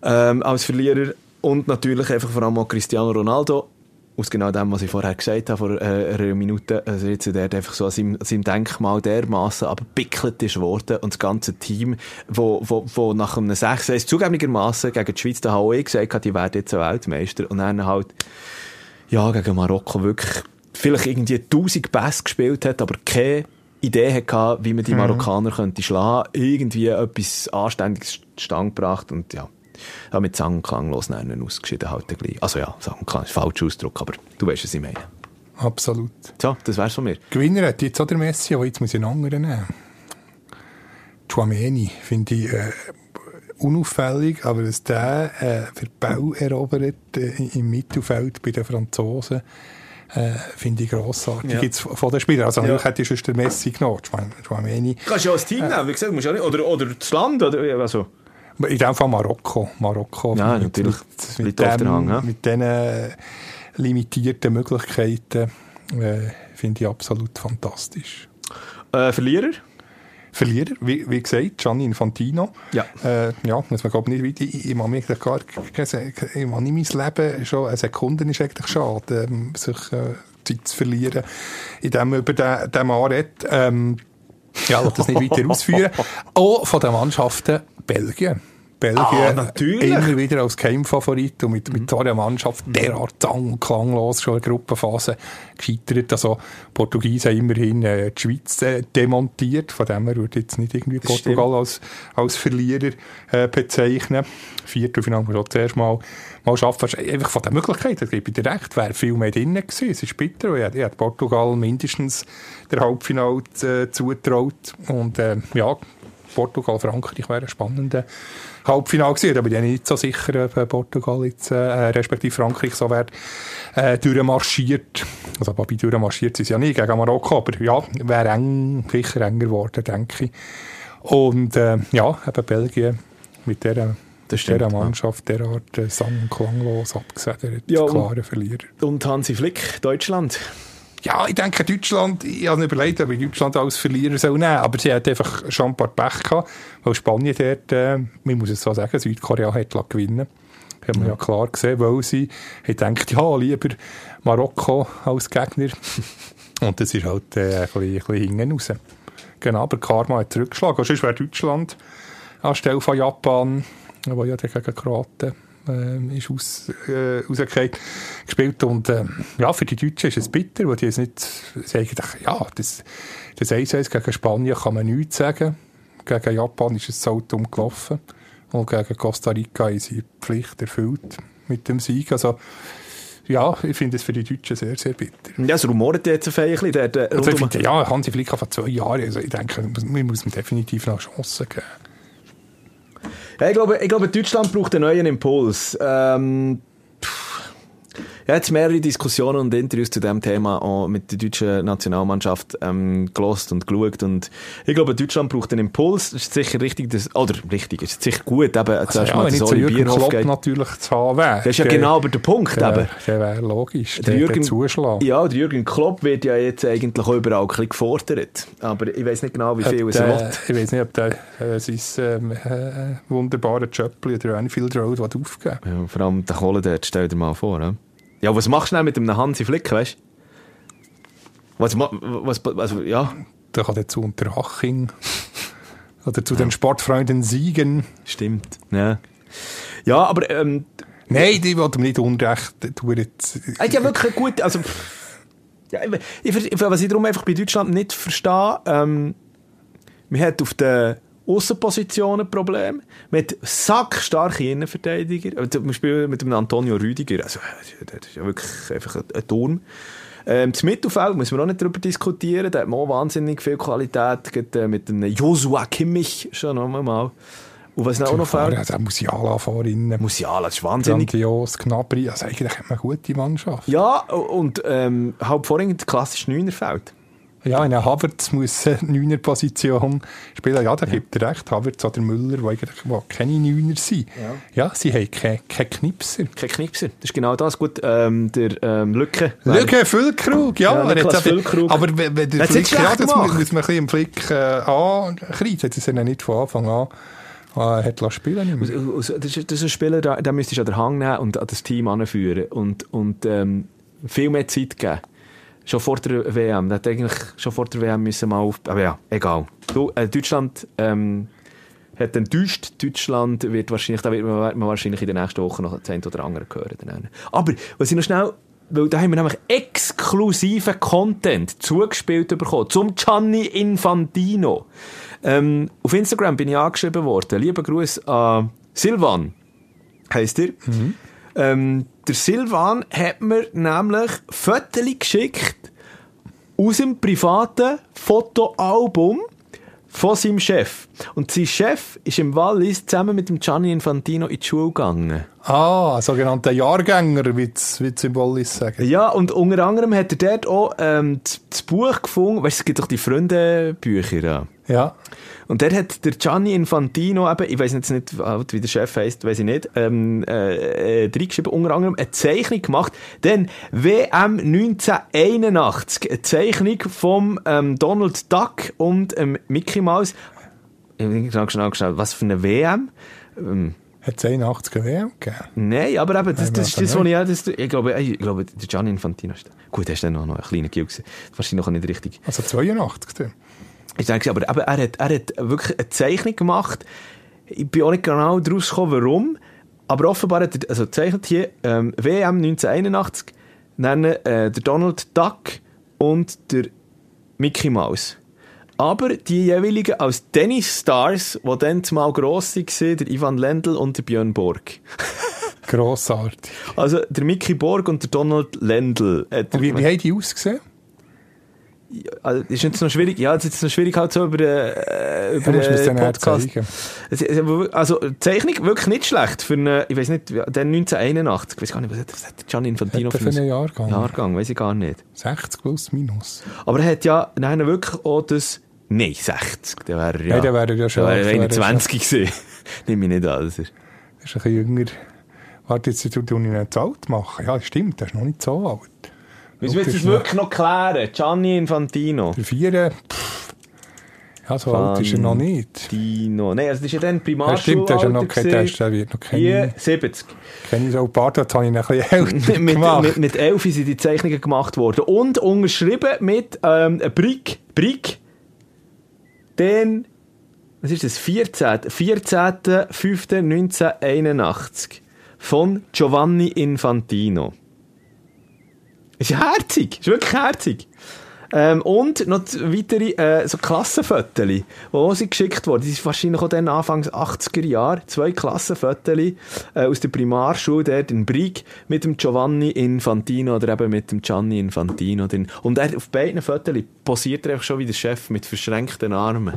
Speaker 1: ähm, als Verlierer und natürlich einfach vor allem auch Cristiano Ronaldo aus genau dem, was ich vorher gesagt habe, vor äh, einer Minute, also jetzt der einfach so an seinem, an seinem Denkmal dermaßen aber bickelt ist worden und das ganze Team, wo, wo, wo nach einem 6-1 zugegebenermaßen gegen die Schweiz der HOE gesagt hat, die werden jetzt Weltmeister. Und dann halt ja, gegen Marokko wirklich vielleicht irgendwie 1000 Pässe gespielt hat, aber keine Idee hatte, wie man die Marokkaner könnte schlagen, irgendwie etwas Anständiges zustande gebracht und ja, ja mit Sang und Klanglos ausgeschieden halt gleich. Also ja, Sang und Klang ist ein falscher Ausdruck, aber du weißt, was ich meine.
Speaker 3: Absolut.
Speaker 1: So, das wär's von mir.
Speaker 3: Gewinner hat jetzt auch der Messi, aber jetzt muss ich einen anderen nehmen. Chouameni finde ich äh, unauffällig, aber dass der äh, für Bau erobert äh, im Mittelfeld bei den Franzosen, äh, finde ich grossartig.
Speaker 1: Ja.
Speaker 3: Jetzt von den Spielern. Also, natürlich hätte ich sonst den Messi genommen. Chouam- Chouameni.
Speaker 1: Kannst du ja als Team nehmen, wie gesagt, musst du ja nicht, oder, oder das Land, oder, also.
Speaker 3: In dem Fall Marokko. Marokko.
Speaker 1: Ja,
Speaker 3: mit,
Speaker 1: natürlich.
Speaker 3: Mit, mit, dem,
Speaker 1: Hand, ja.
Speaker 3: mit diesen äh, limitierten Möglichkeiten äh, finde ich absolut fantastisch.
Speaker 1: Äh, Verlierer?
Speaker 3: Verlierer, wie, wie gesagt, Gianni Infantino.
Speaker 1: Ja.
Speaker 3: Äh, ja, muss man glaube nicht weiter. Ich, ich, mich eigentlich gar, ich mag nicht mein Leben schon eine Sekunde ist eigentlich schade, ähm, sich äh, Zeit zu verlieren, indem man über den, den Mann redet. Ähm, ja, ich das nicht weiter ausführen. Auch von den Mannschaften Belgien. Belgien
Speaker 1: Ah, natürlich.
Speaker 3: immer wieder als Geheimfavorit und mit, mit so einer Mannschaft derart sang- klanglos schon in der Gruppenphase gescheitert. Also, Portugiesen haben immerhin äh, die Schweiz äh, demontiert. Von dem her würde ich jetzt nicht irgendwie Portugal als, als Verlierer äh, bezeichnen. Viertelfinale muss auch zuerst mal, mal schaffen. Einfach von der Möglichkeit, das gebe ich dir recht, wäre viel mehr drin gewesen. Es ist bitter. ich hätte Portugal mindestens der Halbfinale äh, zugetraut. Und äh, ja, Portugal, Frankreich wäre ein spannender Halbfinale gewesen. Da bin ich nicht so sicher, ob äh, Portugal jetzt, äh, respektive Frankreich so wäre, äh, durchmarschiert. Also, wobei durchmarschiert sind sie ja nie gegen Marokko, aber ja, wäre eng, sicher enger geworden, denke ich. Und, äh, ja, eben Belgien mit dieser,
Speaker 1: Das stimmt,
Speaker 3: dieser
Speaker 1: ja.
Speaker 3: Mannschaft derart äh, sang- und klanglos abgesedert.
Speaker 1: Ja, und-
Speaker 3: klare Verlierer.
Speaker 1: Und Hansi Flick, Deutschland.
Speaker 3: Ja, ich denke, Deutschland, ich habe mir überlegt, ob ich Deutschland als Verlierer soll nehmen aber sie hat einfach schon ein paar Pech gehabt, weil Spanien dort, äh, man muss es so sagen, Südkorea hat gewinnen haben wir ja klar gesehen, weil sie hat gedacht, ja, lieber Marokko als Gegner. Und das ist halt äh, ein, bisschen, ein bisschen hinten raus. Genau, aber Karma hat zurückgeschlagen. Sonst wäre Deutschland anstelle von Japan, wo ja gegen Kroaten ähm, ist aus, äh, gespielt. Und ähm, ja, für die Deutschen ist es bitter, weil die jetzt nicht sagen, ja, das, das 1-1 gegen Spanien kann man nichts sagen. Gegen Japan ist es so dumm gelaufen. Und gegen Costa Rica sie die Pflicht erfüllt mit dem Sieg. Also, ja, ich finde es für die Deutschen sehr, sehr bitter.
Speaker 1: Ja, es rumort jetzt ein bisschen. Dort, äh,
Speaker 3: Also
Speaker 1: um-
Speaker 3: finde, ja, Hansi Flick hat vor zwei Jahren, also ich denke, man muss ihm definitiv noch Chancen geben.
Speaker 1: Ja, ich glaube, ich glaube, Deutschland braucht einen neuen Impuls. Ähm. Ja, jetzt mehrere Diskussionen und Interviews zu dem Thema auch mit der deutschen Nationalmannschaft ähm, gelost und geschaut. Und ich glaube, Deutschland braucht einen Impuls. Es ist sicher richtig, dass, oder richtig, es ist sicher gut, eben,
Speaker 3: Also, ja,
Speaker 1: mal,
Speaker 3: wenn so Jürgen Klopp
Speaker 1: geht.
Speaker 3: natürlich zu haben wäre.
Speaker 1: Das ist ja
Speaker 3: der-
Speaker 1: genau aber der Punkt,
Speaker 3: der,
Speaker 1: eben.
Speaker 3: der wäre logisch,
Speaker 1: Der
Speaker 3: der,
Speaker 1: Jürgen-
Speaker 3: zuschlagen.
Speaker 1: Ja, der Jürgen Klopp wird ja jetzt eigentlich auch überall ein bisschen gefordert. Aber ich weiß nicht genau, wie viel
Speaker 3: Ob
Speaker 1: er.
Speaker 3: Ich weiß nicht, ob der äh, sein ähm, äh, wunderbare Jöppli oder Anfield Road aufgeben
Speaker 1: Ja, vor allem der Kohle dort, stell dir mal vor. Ne? Ja, was machst du denn mit einem Hansi Flick, weißt du? Was, was, also, ja,
Speaker 3: Der kann zu Unterhaching oder zu den Sportfreunden Siegen.
Speaker 1: stimmt. Ja, ja aber ähm,
Speaker 3: Nein, die will ihm nicht unrecht tun. Jetzt.
Speaker 1: hat ja wirklich gut, also ja, ich, ich, was ich darum einfach bei Deutschland nicht verstehe, ähm, Man hat auf den Außenpositionen Probleme. Man hat sackstarke Innenverteidiger. Äh, Wir spielen mit dem Antonio Rüdiger. Also, das ist ja wirklich einfach ein, Turm. Ähm, das Mittelfeld müssen wir auch nicht darüber diskutieren. Da hat man auch wahnsinnig viel Qualität. Gerade, äh, mit dem Joshua Kimmich schon nochmal. Und was auch noch fehlt?
Speaker 3: Der Musiala vorhin.
Speaker 1: Musiala, das ist wahnsinnig.
Speaker 3: Grandios, Knabri. Also eigentlich hat man eine gute Mannschaft.
Speaker 1: Ja, und ähm, halt vorhin der klassische Neunerfeld.
Speaker 3: Ja, in einer Havertz muss eine Neuner-Position spielen. Ja, da gibt er recht. Havertz oder Müller, die eigentlich wo keine Neuner sind. Ja, sie haben keine, keine Knipser.
Speaker 1: Kein Knipser. Das ist genau das. Gut, ähm, der ähm, Lücke.
Speaker 3: Lücke, Füllkrug, ja.
Speaker 1: Ja,
Speaker 3: er
Speaker 1: Füllkrug.
Speaker 3: Aber wenn, wenn der Flick, ja, das muss, muss man ein bisschen im Flick äh, ankreisen. Jetzt ist er nicht von Anfang an äh, hat spielen
Speaker 1: Das ist, das ein Spieler, der, der müsstest du an den Hang nehmen und an das Team anführen und, und ähm, viel mehr Zeit geben. Schon vor der WM. Der hat eigentlich schon vor der WM müssen mal auf... Aber ja, egal. Du, äh, Deutschland ähm, hat enttäuscht. Deutschland wird wahrscheinlich, da wird man, man wahrscheinlich in den nächsten Wochen noch das eine oder andere hören. Dann. Aber, was ich noch schnell... Weil da haben wir nämlich exklusiven Content zugespielt bekommen zum Gianni Infantino. Ähm, auf Instagram bin ich angeschrieben worden. Lieber Gruß an Silvan, heisst er. Ähm, der Silvan hat mir nämlich Fotos geschickt aus dem privaten Fotoalbum von seinem Chef. Und sein Chef ist im Wallis zusammen mit dem Gianni Infantino in die Schule gegangen.
Speaker 3: Ah, sogenannter Jahrgänger, wie sie im Wallis sagen.
Speaker 1: Ja, und unter anderem hat er dort auch ähm, das, Buch gefunden. Weißt du, es gibt doch die Freunde-Bücher. Ja.
Speaker 3: Ja.
Speaker 1: Und der hat der Gianni Infantino eben, ich weiß jetzt nicht, wie der Chef heisst, weiß ich nicht, ähm, äh, äh, reingeschrieben, unter anderem eine Zeichnung gemacht, denn WM 1981, eine Zeichnung vom ähm, Donald Duck und ähm, Mickey Mouse. Ich habe schnell, schnell, schnell, was für eine WM? Ähm,
Speaker 3: Hat es 81 WM gegeben?
Speaker 1: Nein, aber eben, das, das ist das, was ich, ja, das, ich glaube, ich glaube, der Gianni Infantino ist, gut, er ist dann noch, noch ein kleiner Gil gewesen. Wahrscheinlich noch nicht richtig.
Speaker 3: Also 82. dann.
Speaker 1: Ich denke, aber, aber er, hat, er hat wirklich eine Zeichnung gemacht. Ich bin auch nicht genau daraus gekommen, warum. Aber offenbar hat er, also zeichnet hier, ähm, WM 1981, nennen äh, der Donald Duck und der Mickey Mouse. Aber die jeweiligen als Tennisstars, die dann zumal gross waren, der Ivan Lendl und der Björn Borg.
Speaker 3: Grossartig.
Speaker 1: Also der Mickey Borg und der Donald Lendl.
Speaker 3: Wie, wie haben die ausgesehen?
Speaker 1: Also, ist jetzt noch schwierig, ja, es ist jetzt noch schwierig halt so über, äh, über
Speaker 3: Ja,
Speaker 1: Podcast. Also, Zeichnung wirklich nicht schlecht für eine, ich weiß nicht, den 1981, ich weiß gar nicht, was hat, was hat der Gianni Infantino
Speaker 3: Hat für einen Jahrgang?
Speaker 1: Jahrgang, weiß ich gar nicht.
Speaker 3: 60 plus minus.
Speaker 1: Aber er hat ja, nein, wirklich auch das, nein, 60, der wäre ja,
Speaker 3: Nein, der wäre ja schon-
Speaker 1: der wäre
Speaker 3: der wäre
Speaker 1: 21 gewesen. Nimm ich nicht an, dass er,
Speaker 3: ist ein bisschen jünger. Warte, jetzt tue ich ihn nicht zu alt machen. Ja, stimmt, der ist noch nicht so alt.
Speaker 1: Müssen wir
Speaker 3: Das
Speaker 1: wirklich noch klären? Gianni Infantino.
Speaker 3: Der Vier, pff, ja, so alt ist er noch nicht.
Speaker 1: Dino. Nein, also das ist ja dann
Speaker 3: Ja, stimmt, der, ist ja noch kein,
Speaker 1: Primarschulalter.
Speaker 3: der wird noch keine,
Speaker 1: 70.
Speaker 3: keine so Bart, das habe ich noch ein bisschen älter
Speaker 1: mit,
Speaker 3: gemacht.
Speaker 1: mit, mit 11 sind die Zeichnungen gemacht worden. Und unterschrieben mit ähm, einem Brick. Brick. Den, was ist das? 14. 14.05.1981. Von Giovanni Infantino. Ist herzig. Ist wirklich herzig. Ähm, und noch weitere äh, so Klassenfotos, die sind geschickt wurden. Das ist wahrscheinlich auch dann Anfangs 80er Jahre. Zwei Klassenfotos äh, aus der Primarschule dort in Brig mit dem Giovanni Infantino oder eben mit dem Gianni Infantino. Und er, auf beiden Fotos posiert er einfach schon wie der Chef mit verschränkten Armen.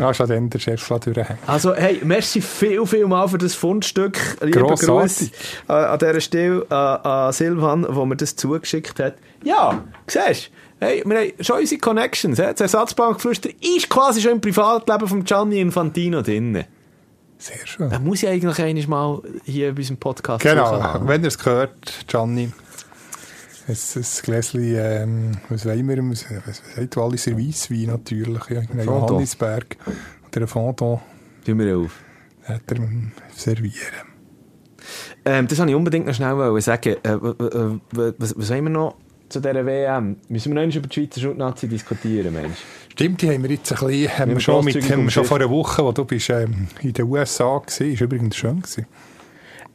Speaker 3: Ja, schon dann der Chef durchhängen.
Speaker 1: Also, hey, merci viel, viel mal für das Fundstück. Lieber. Gruß äh, an dieser Stelle äh, an Silvan, wo mir das zugeschickt hat. Ja, siehst du? Hey, wir haben schon unsere Connections. Das Ersatzbankflüster ist quasi schon im Privatleben von Gianni Infantino drin.
Speaker 3: Sehr schön.
Speaker 1: Er muss ja eigentlich einmal mal hier bei unserem Podcast
Speaker 3: Genau, wenn ihr es gehört, Gianni, ein, ein Gläschen, ähm, was wollen wir, was, was sagt Walliser Weisswein natürlich, ja, in. Johannisberg. Und der Fondant
Speaker 1: Tun wir auf.
Speaker 3: hat er servieren.
Speaker 1: Ähm, das wollte ich unbedingt noch schnell sagen. Äh, w- was, was haben wir noch zu dieser WM? Müssen wir noch über die Schweizer Schulnazi diskutieren, Mensch?
Speaker 3: Stimmt, die haben wir jetzt ein bisschen, haben
Speaker 1: wir
Speaker 3: wir schon, mit, haben wir schon vor einer Woche, wo du bist, ähm, in den USA gewesen, ist übrigens schön gewesen.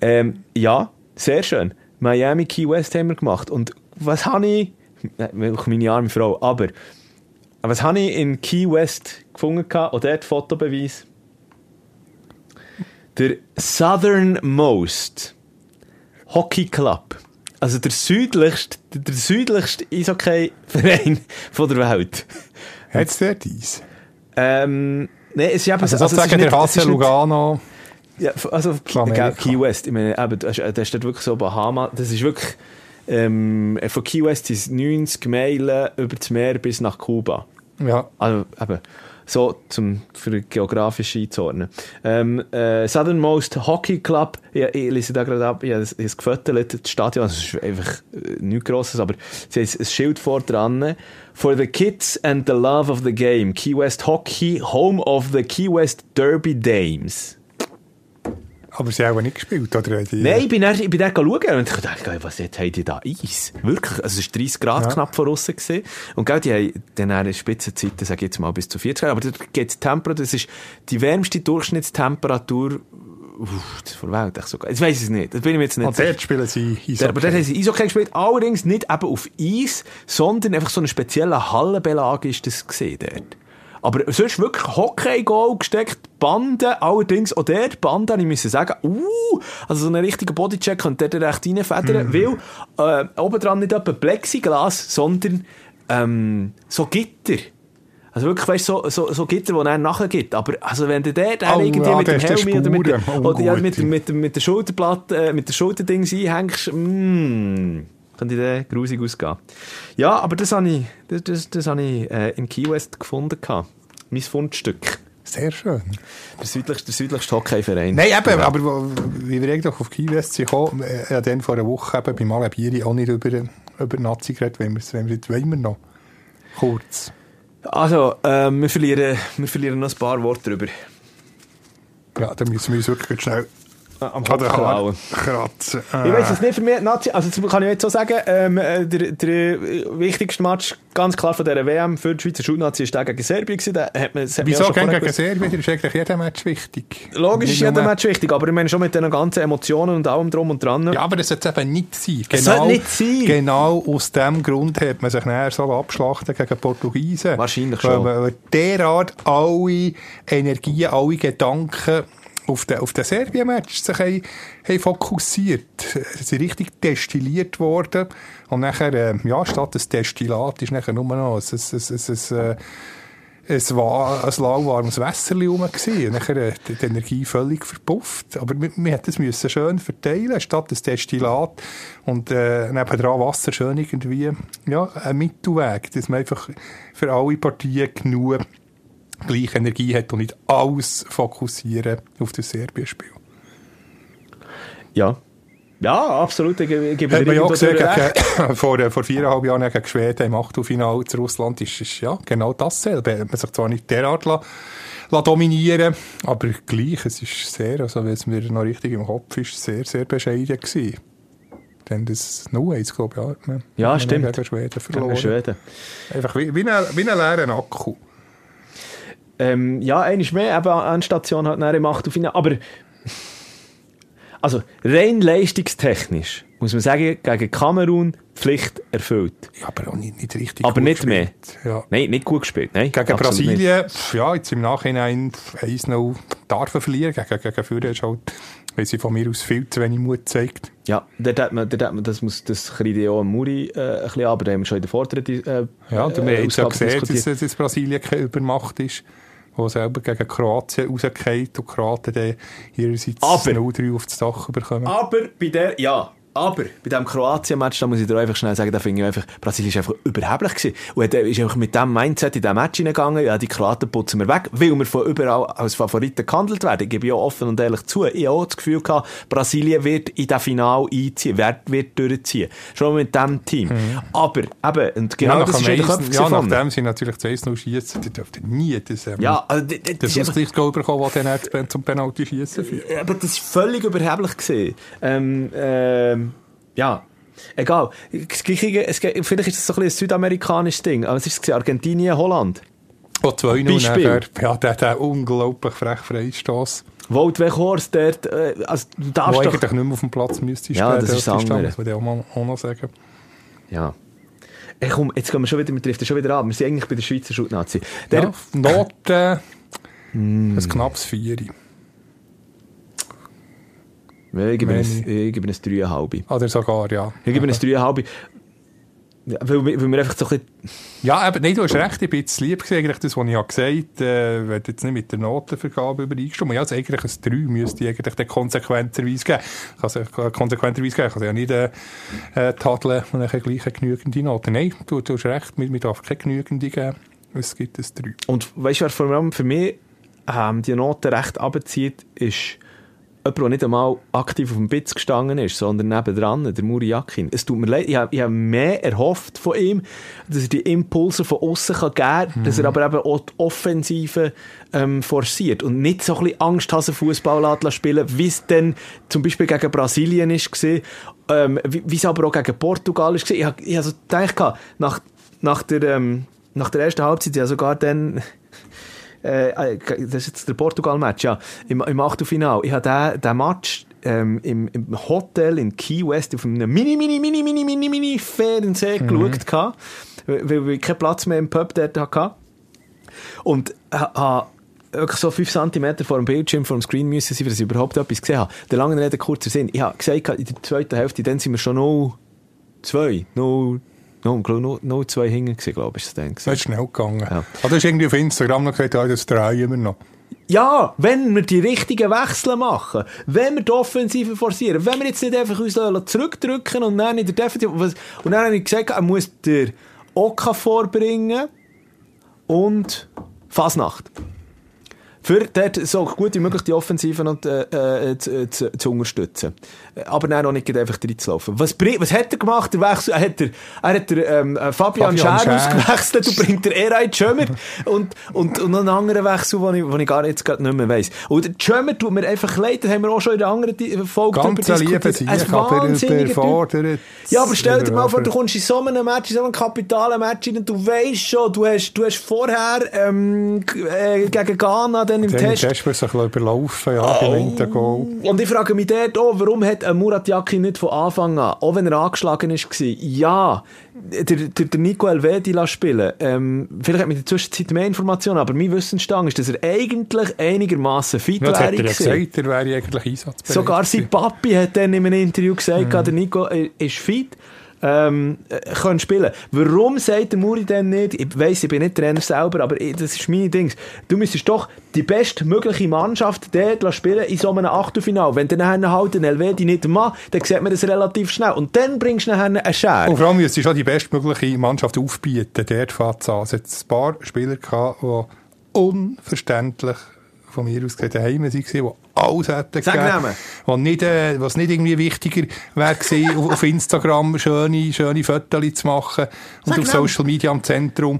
Speaker 1: Ähm, ja, sehr schön. Miami Key West haben wir gemacht. Und was habe ich? Äh, Meine arme Frau. Aber was habe ich in Key West gefunden? gehabt? Auch dort Fotobeweis. Der Southernmost Hockey Club. Also der südlichste, der südlichste Eishockey-Verein von der Welt.
Speaker 3: Hat es dort Eis?
Speaker 1: Ähm, nee, es ist eben
Speaker 3: Also
Speaker 1: ist
Speaker 3: sozusagen
Speaker 1: nicht-
Speaker 3: der
Speaker 1: nicht-
Speaker 3: Lugano.
Speaker 1: Ja, also Key, West, ich meine, eben, das ist- das steht wirklich so Bahama, das ist wirklich, ähm, von Key West sind es 90 Meilen über das Meer bis nach Kuba.
Speaker 3: Ja.
Speaker 1: Also eben, so zum, für geografisch einzuordnen. Ähm, äh, Southernmost Hockey Club, ich, ich lese da gerade ab, ich habe es es gefüttert, das Stadion, es ist einfach äh, nichts Grosses, aber sie haben ein Schild vor dran. For the kids and the love of the game, Key West Hockey, home of the Key West Derby Dames.
Speaker 3: Aber sie haben auch nicht gespielt, oder? Die,
Speaker 1: Nein, ich bin dann, ich bin dann schauen und ich dachte, was jetzt haben die da Eis? Wirklich? Also es war 30 Grad
Speaker 3: Ja.
Speaker 1: knapp von außen gewesen. Und gell, die haben dann eine Spitzenzeiten, sage ich jetzt mal, bis zu 40 Grad. Aber da geht die Temperatur, das ist die wärmste Durchschnittstemperatur uff, das von der Welt. echt sogar. Ich weiß es nicht, das bin ich jetzt nicht
Speaker 3: Und dort spielen sie
Speaker 1: der, aber dort haben sie Eishockey gespielt, allerdings nicht eben auf Eis, sondern einfach so eine spezielle Hallenbelag ist das gesehen dort. Aber sonst wirklich Hockey-Goal gesteckt, Banden, allerdings auch dort, Banden, ich muss sagen, uh, also so einen richtigen Bodycheck könnte der recht reinfedern, weil äh, obendran nicht etwa Plexiglas, sondern ähm, so Gitter. Also wirklich, weißt du, so, so, so Gitter, die dann nachher gibt. Aber also wenn du der, der
Speaker 3: Oh,
Speaker 1: irgendwie
Speaker 3: ja,
Speaker 1: mit dem Helm oder mit, der-
Speaker 3: Spuren.
Speaker 1: oder ja, mit,
Speaker 3: Ungute.
Speaker 1: mit, mit der Schulterplatte, äh, mit der Schulterdings einhängst, mm, könnte der grusig ausgehen. Ja, aber das habe ich, das, das, das habe ich äh, in Key West gefunden. gehabt. Mein Fundstück.
Speaker 3: Sehr schön.
Speaker 1: Der südlichste, der südlichste Hockeyverein.
Speaker 3: Nein, eben,
Speaker 1: Ja.
Speaker 3: aber wo- wie wir eigentlich auf Key West sind gekommen, äh, ich habe dann vor einer Woche eben beim Alabieri auch nicht über, über Nazi geredet, wenn wir es jetzt wollen wir noch. Kurz.
Speaker 1: Also, ähm, wir, verlieren, wir verlieren noch ein paar Worte drüber.
Speaker 3: Ja, da müssen wir uns wirklich schnell
Speaker 1: Am Kopf klauen.
Speaker 3: kratzen.
Speaker 1: Ich weiß es nicht für mich, Nazi, also das kann ich jetzt so sagen, ähm, äh, der, der wichtigste Match ganz klar von dieser WM für die Schweizer Schulnazi ist der gegen Serbien gewesen. Da hat man, hat man
Speaker 3: Wieso gegen, gegen. Serbien? Ist eigentlich jeder Match wichtig.
Speaker 1: Logisch ist jeder Match wichtig, aber ich meine schon mit den ganzen Emotionen und allem drum und dran.
Speaker 3: Ja, aber das sollte es eben nicht sein.
Speaker 1: Es sollte nicht sein.
Speaker 3: Genau aus dem Grund hat man sich nachher so abschlachten gegen Portugiesen.
Speaker 1: Wahrscheinlich
Speaker 3: weil
Speaker 1: schon.
Speaker 3: Man, weil derart alle Energien, alle Gedanken auf den, auf den Serbien-Match sich haben, haben fokussiert. Sie sind richtig destilliert worden. Und nachher, äh, ja, statt des Destillat ist nachher nur noch ein, ein, ein, ein, äh, es war ein lauwarmes Wässerli rum. Und nachher äh, die, Energie völlig verpufft. Aber wir, wir hätten es müssen schön verteilen, statt des Destillat und äh, nebendran Wasser schön irgendwie, ja, ein Mittelweg, dass man einfach für alle Partien genug gleiche Energie hat und nicht alles fokussieren auf das Serbien-Spiel.
Speaker 1: Ja. Ja, absolut. Ich gebe ich gebe
Speaker 3: Hat
Speaker 1: dir
Speaker 3: ja gesehen, gegen, vor, vor viereinhalb Jahren gegen Schweden im Achtelfinale zu Russland ist es ja genau dasselbe. Man sich zwar nicht derart la, la dominieren aber gleich, es ist sehr, also wenn es mir noch richtig im Kopf ist, sehr, sehr bescheiden gewesen. Denn das 0-1, glaube ich, ja, hat man,
Speaker 1: Ja, stimmt.
Speaker 3: gegen Schweden
Speaker 1: Gegen
Speaker 3: verloren.
Speaker 1: Schweden.
Speaker 3: Einfach wie, wie, ein, wie ein leeren Akku.
Speaker 1: Ähm, ja, eines mehr, eben eine Station hat nachher im Achtelfinale. Aber, also, rein leistungstechnisch, muss man sagen, gegen Kamerun Pflicht erfüllt.
Speaker 3: Ja, aber auch nicht, nicht richtig
Speaker 1: Aber nicht mehr.
Speaker 3: gespielt. Ja.
Speaker 1: Nein, nicht gut gespielt. Nein,
Speaker 3: Gegen
Speaker 1: nicht.
Speaker 3: Brasilien, pf, ja, jetzt im Nachhinein 1-0 darf er verlieren. Gegen, gegen Führer ist halt, weil sie von mir aus viel zu wenig Mut zeigt.
Speaker 1: Ja, dort hat man, dort hat man, das muss, das ja auch Muri äh, ein bisschen aber da haben wir schon in der vorderen äh,
Speaker 3: Ja, und wir haben jetzt ja gesehen, dass, dass Brasilien keine Übermacht ist, wo selber gegen Kroatien rausgeht und die Kroaten dann ihrerseits
Speaker 1: Aber-
Speaker 3: 0-3 auf das Dach bekommen.
Speaker 1: Aber bei der, ja, aber bei diesem Kroatien-Match, da muss ich dir einfach schnell sagen, da finde ich einfach, Brasilien ist einfach überheblich gewesen. Und er ist einfach mit diesem Mindset in diesem Match hineingegangen, ja, die Kroaten putzen wir weg, weil wir von überall als Favoriten gehandelt werden. Ich gebe ja offen und ehrlich zu. Ich habe auch das Gefühl gehabt, Brasilien wird in das Finale einziehen, wird, wird durchziehen. Schon mit diesem Team. Aber, eben, und genau
Speaker 3: ja,
Speaker 1: das ist in den Köpfen
Speaker 3: ja, nachdem sie natürlich zu 1-0 schießen, die dürften nie das, ähm,
Speaker 1: Ja, also, das, das,
Speaker 3: Ausgleichsgoal bekommen, das dann zum Penalty schießen führt.
Speaker 1: Aber das ist völlig überheblich gesehen. Ähm, ähm, ja. Egal. Es, es, vielleicht ist das so ein, bisschen ein südamerikanisches Ding. Aber es ist Argentinien, Holland.
Speaker 3: Auch 2-0
Speaker 1: Beispiel.
Speaker 3: nachher, ja, der, der unglaublich frech Freistoß,
Speaker 1: Wout Weghorst, dort, äh, also du
Speaker 3: wo
Speaker 1: darfst doch...
Speaker 3: eigentlich nicht mehr auf dem Platz müsste
Speaker 1: Ja,
Speaker 3: stehen,
Speaker 1: das ist das andere.
Speaker 3: muss man ja auch, mal, auch noch sagen.
Speaker 1: Ja. Hey, komm, jetzt gehen wir schon wieder, wir driften schon wieder ab. Wir sind eigentlich bei der Schweizer Schutnazi. Der,
Speaker 3: Ja, Noten, ein knappes Vieri.
Speaker 1: Ja, ich gebe ich ein 3,5.
Speaker 3: Oder sogar, ja.
Speaker 1: Ich gebe ein 3,5. Ja, weil, weil wir einfach so ein bisschen...
Speaker 3: Ja, aber nein, du hast recht, ich bin jetzt lieb gewesen, eigentlich das, was ich habe gesagt habe, äh, wenn jetzt nicht mit der Notenvergabe übereingestimmt. Ja, also eigentlich ein 3 müsste ich eigentlich dann konsequenterweise geben. Ich kann es ja konsequenterweise geben, ich kann es ja nicht äh, äh, tadeln und dann gleich eine genügende Note. Nein, du, du hast recht, mir, mir darf keine genügende geben. Es gibt ein 3.
Speaker 1: Und weißt du, wer vor allem für mich ähm, die Note recht abzieht, ist jemand, der nicht einmal aktiv auf dem Bitz gestanden ist, sondern nebendran, der Muri Yakin. Es tut mir leid, ich habe, ich habe mehr erhofft von ihm, dass er die Impulse von außen geben kann, dass er aber eben auch die Offensive ähm, forciert und nicht so ein bisschen Angsthasen-Fußball lassen spielen, wie es dann zum Beispiel gegen Brasilien ist gesehen, ähm, wie es aber auch gegen Portugal ist gesehen. Ich habe, ich habe so gedacht, nach, nach der, ähm, nach der ersten Halbzeit, ja sogar dann, äh, das ist jetzt der Portugal-Match, ja, im, im Achtelfinale. Ich habe den Match ähm, im, im Hotel in Key West auf einem mini, mini, mini, mini, mini, mini Fernseher geschaut, gehabt, weil, weil ich keinen Platz mehr im Pub dort hatte. Und ha- habe wirklich so 5 cm vor dem Bildschirm, vor dem Screen müssen sein, dass ich überhaupt etwas gesehen habe. Der lange Rede, kurzer Sinn. Ich habe gesagt, in der zweiten Hälfte, dann sind wir schon 0-2, 0 No, no, no, zwei gewesen, glaube ich, ist das dann gewesen.
Speaker 3: Das ist schnell gegangen.
Speaker 1: Ja.
Speaker 3: Du hast irgendwie auf Instagram noch gesagt, ja, das drehen wir noch.
Speaker 1: Ja, wenn wir die richtigen Wechsel machen, wenn wir die Offensive forcieren, wenn wir jetzt nicht einfach uns zurückdrücken und dann in der Defensive, und dann habe ich gesagt, er muss der Oka vorbringen und Fasnacht. Für dort so gut wie möglich die Offensive noch äh, äh, zu, zu, zu unterstützen. Aber dann auch nicht einfach reinzulaufen. Was, was hat er gemacht? Wechsel, er hat er, er hat der, ähm, äh, Fabian,
Speaker 3: Fabian
Speaker 1: Schär
Speaker 3: Schär.
Speaker 1: ausgewechselt und bringt der Schömer und, und, und noch einen anderen Wechsel, den ich, den ich gar jetzt gerade nicht mehr weiss. Und Schömer tut mir einfach leid, das haben wir auch schon in der anderen Folge
Speaker 3: Ganz liebe
Speaker 1: diskutiert. Ein wahnsinniger Typ.
Speaker 3: überfordert.
Speaker 1: Ja, aber stell dir mal vor, du kommst in so einem Match, in so einem kapitalen Match rein, du weisst schon, du hast, du hast vorher ähm, äh, gegen Ghana dann im Test...
Speaker 3: Test wird sich überlaufen, ja, den Goal.
Speaker 1: Und ich frage mich dort auch, warum hat ein Murat Yakin nicht von Anfang an, auch wenn er angeschlagen ist, war, ja, der, der, der Nico Elvedi spielen. Ähm, vielleicht hat man in der Zwischenzeit mehr Informationen, aber mein Wissensstand ist, dass er eigentlich einigermaßen fit
Speaker 3: Ja, das hat
Speaker 1: wäre.
Speaker 3: er ja gesagt, er wäre eigentlich einsatzbereit.
Speaker 1: Sogar sein. Papi hat dann in einem Interview gesagt, der Nico äh, ist fit. Ähm, äh, können spielen. Warum sagt der Muri denn nicht, ich weiss, ich bin nicht Trainer selber, aber ich, das ist mein Ding. Du müsstest doch die bestmögliche Mannschaft dort spielen in so einem Achtelfinale. Wenn du nachher halt den Elvedi nicht macht, dann sieht man das relativ schnell. Und dann bringst du nachher einen Scher.
Speaker 3: Und vor allem müsste schon die bestmögliche Mannschaft aufbieten. Dort es an. Es hat ein paar Spieler gehabt, die unverständlich von mir aus gesehen daheim waren, die alles hätten
Speaker 1: Sag
Speaker 3: gegeben. Was nicht, äh, was nicht irgendwie wichtiger wäre gewesen, auf, auf Instagram schöne, schöne Fotos zu machen und
Speaker 1: Sag
Speaker 3: auf
Speaker 1: Namen.
Speaker 3: Social Media am Zentrum.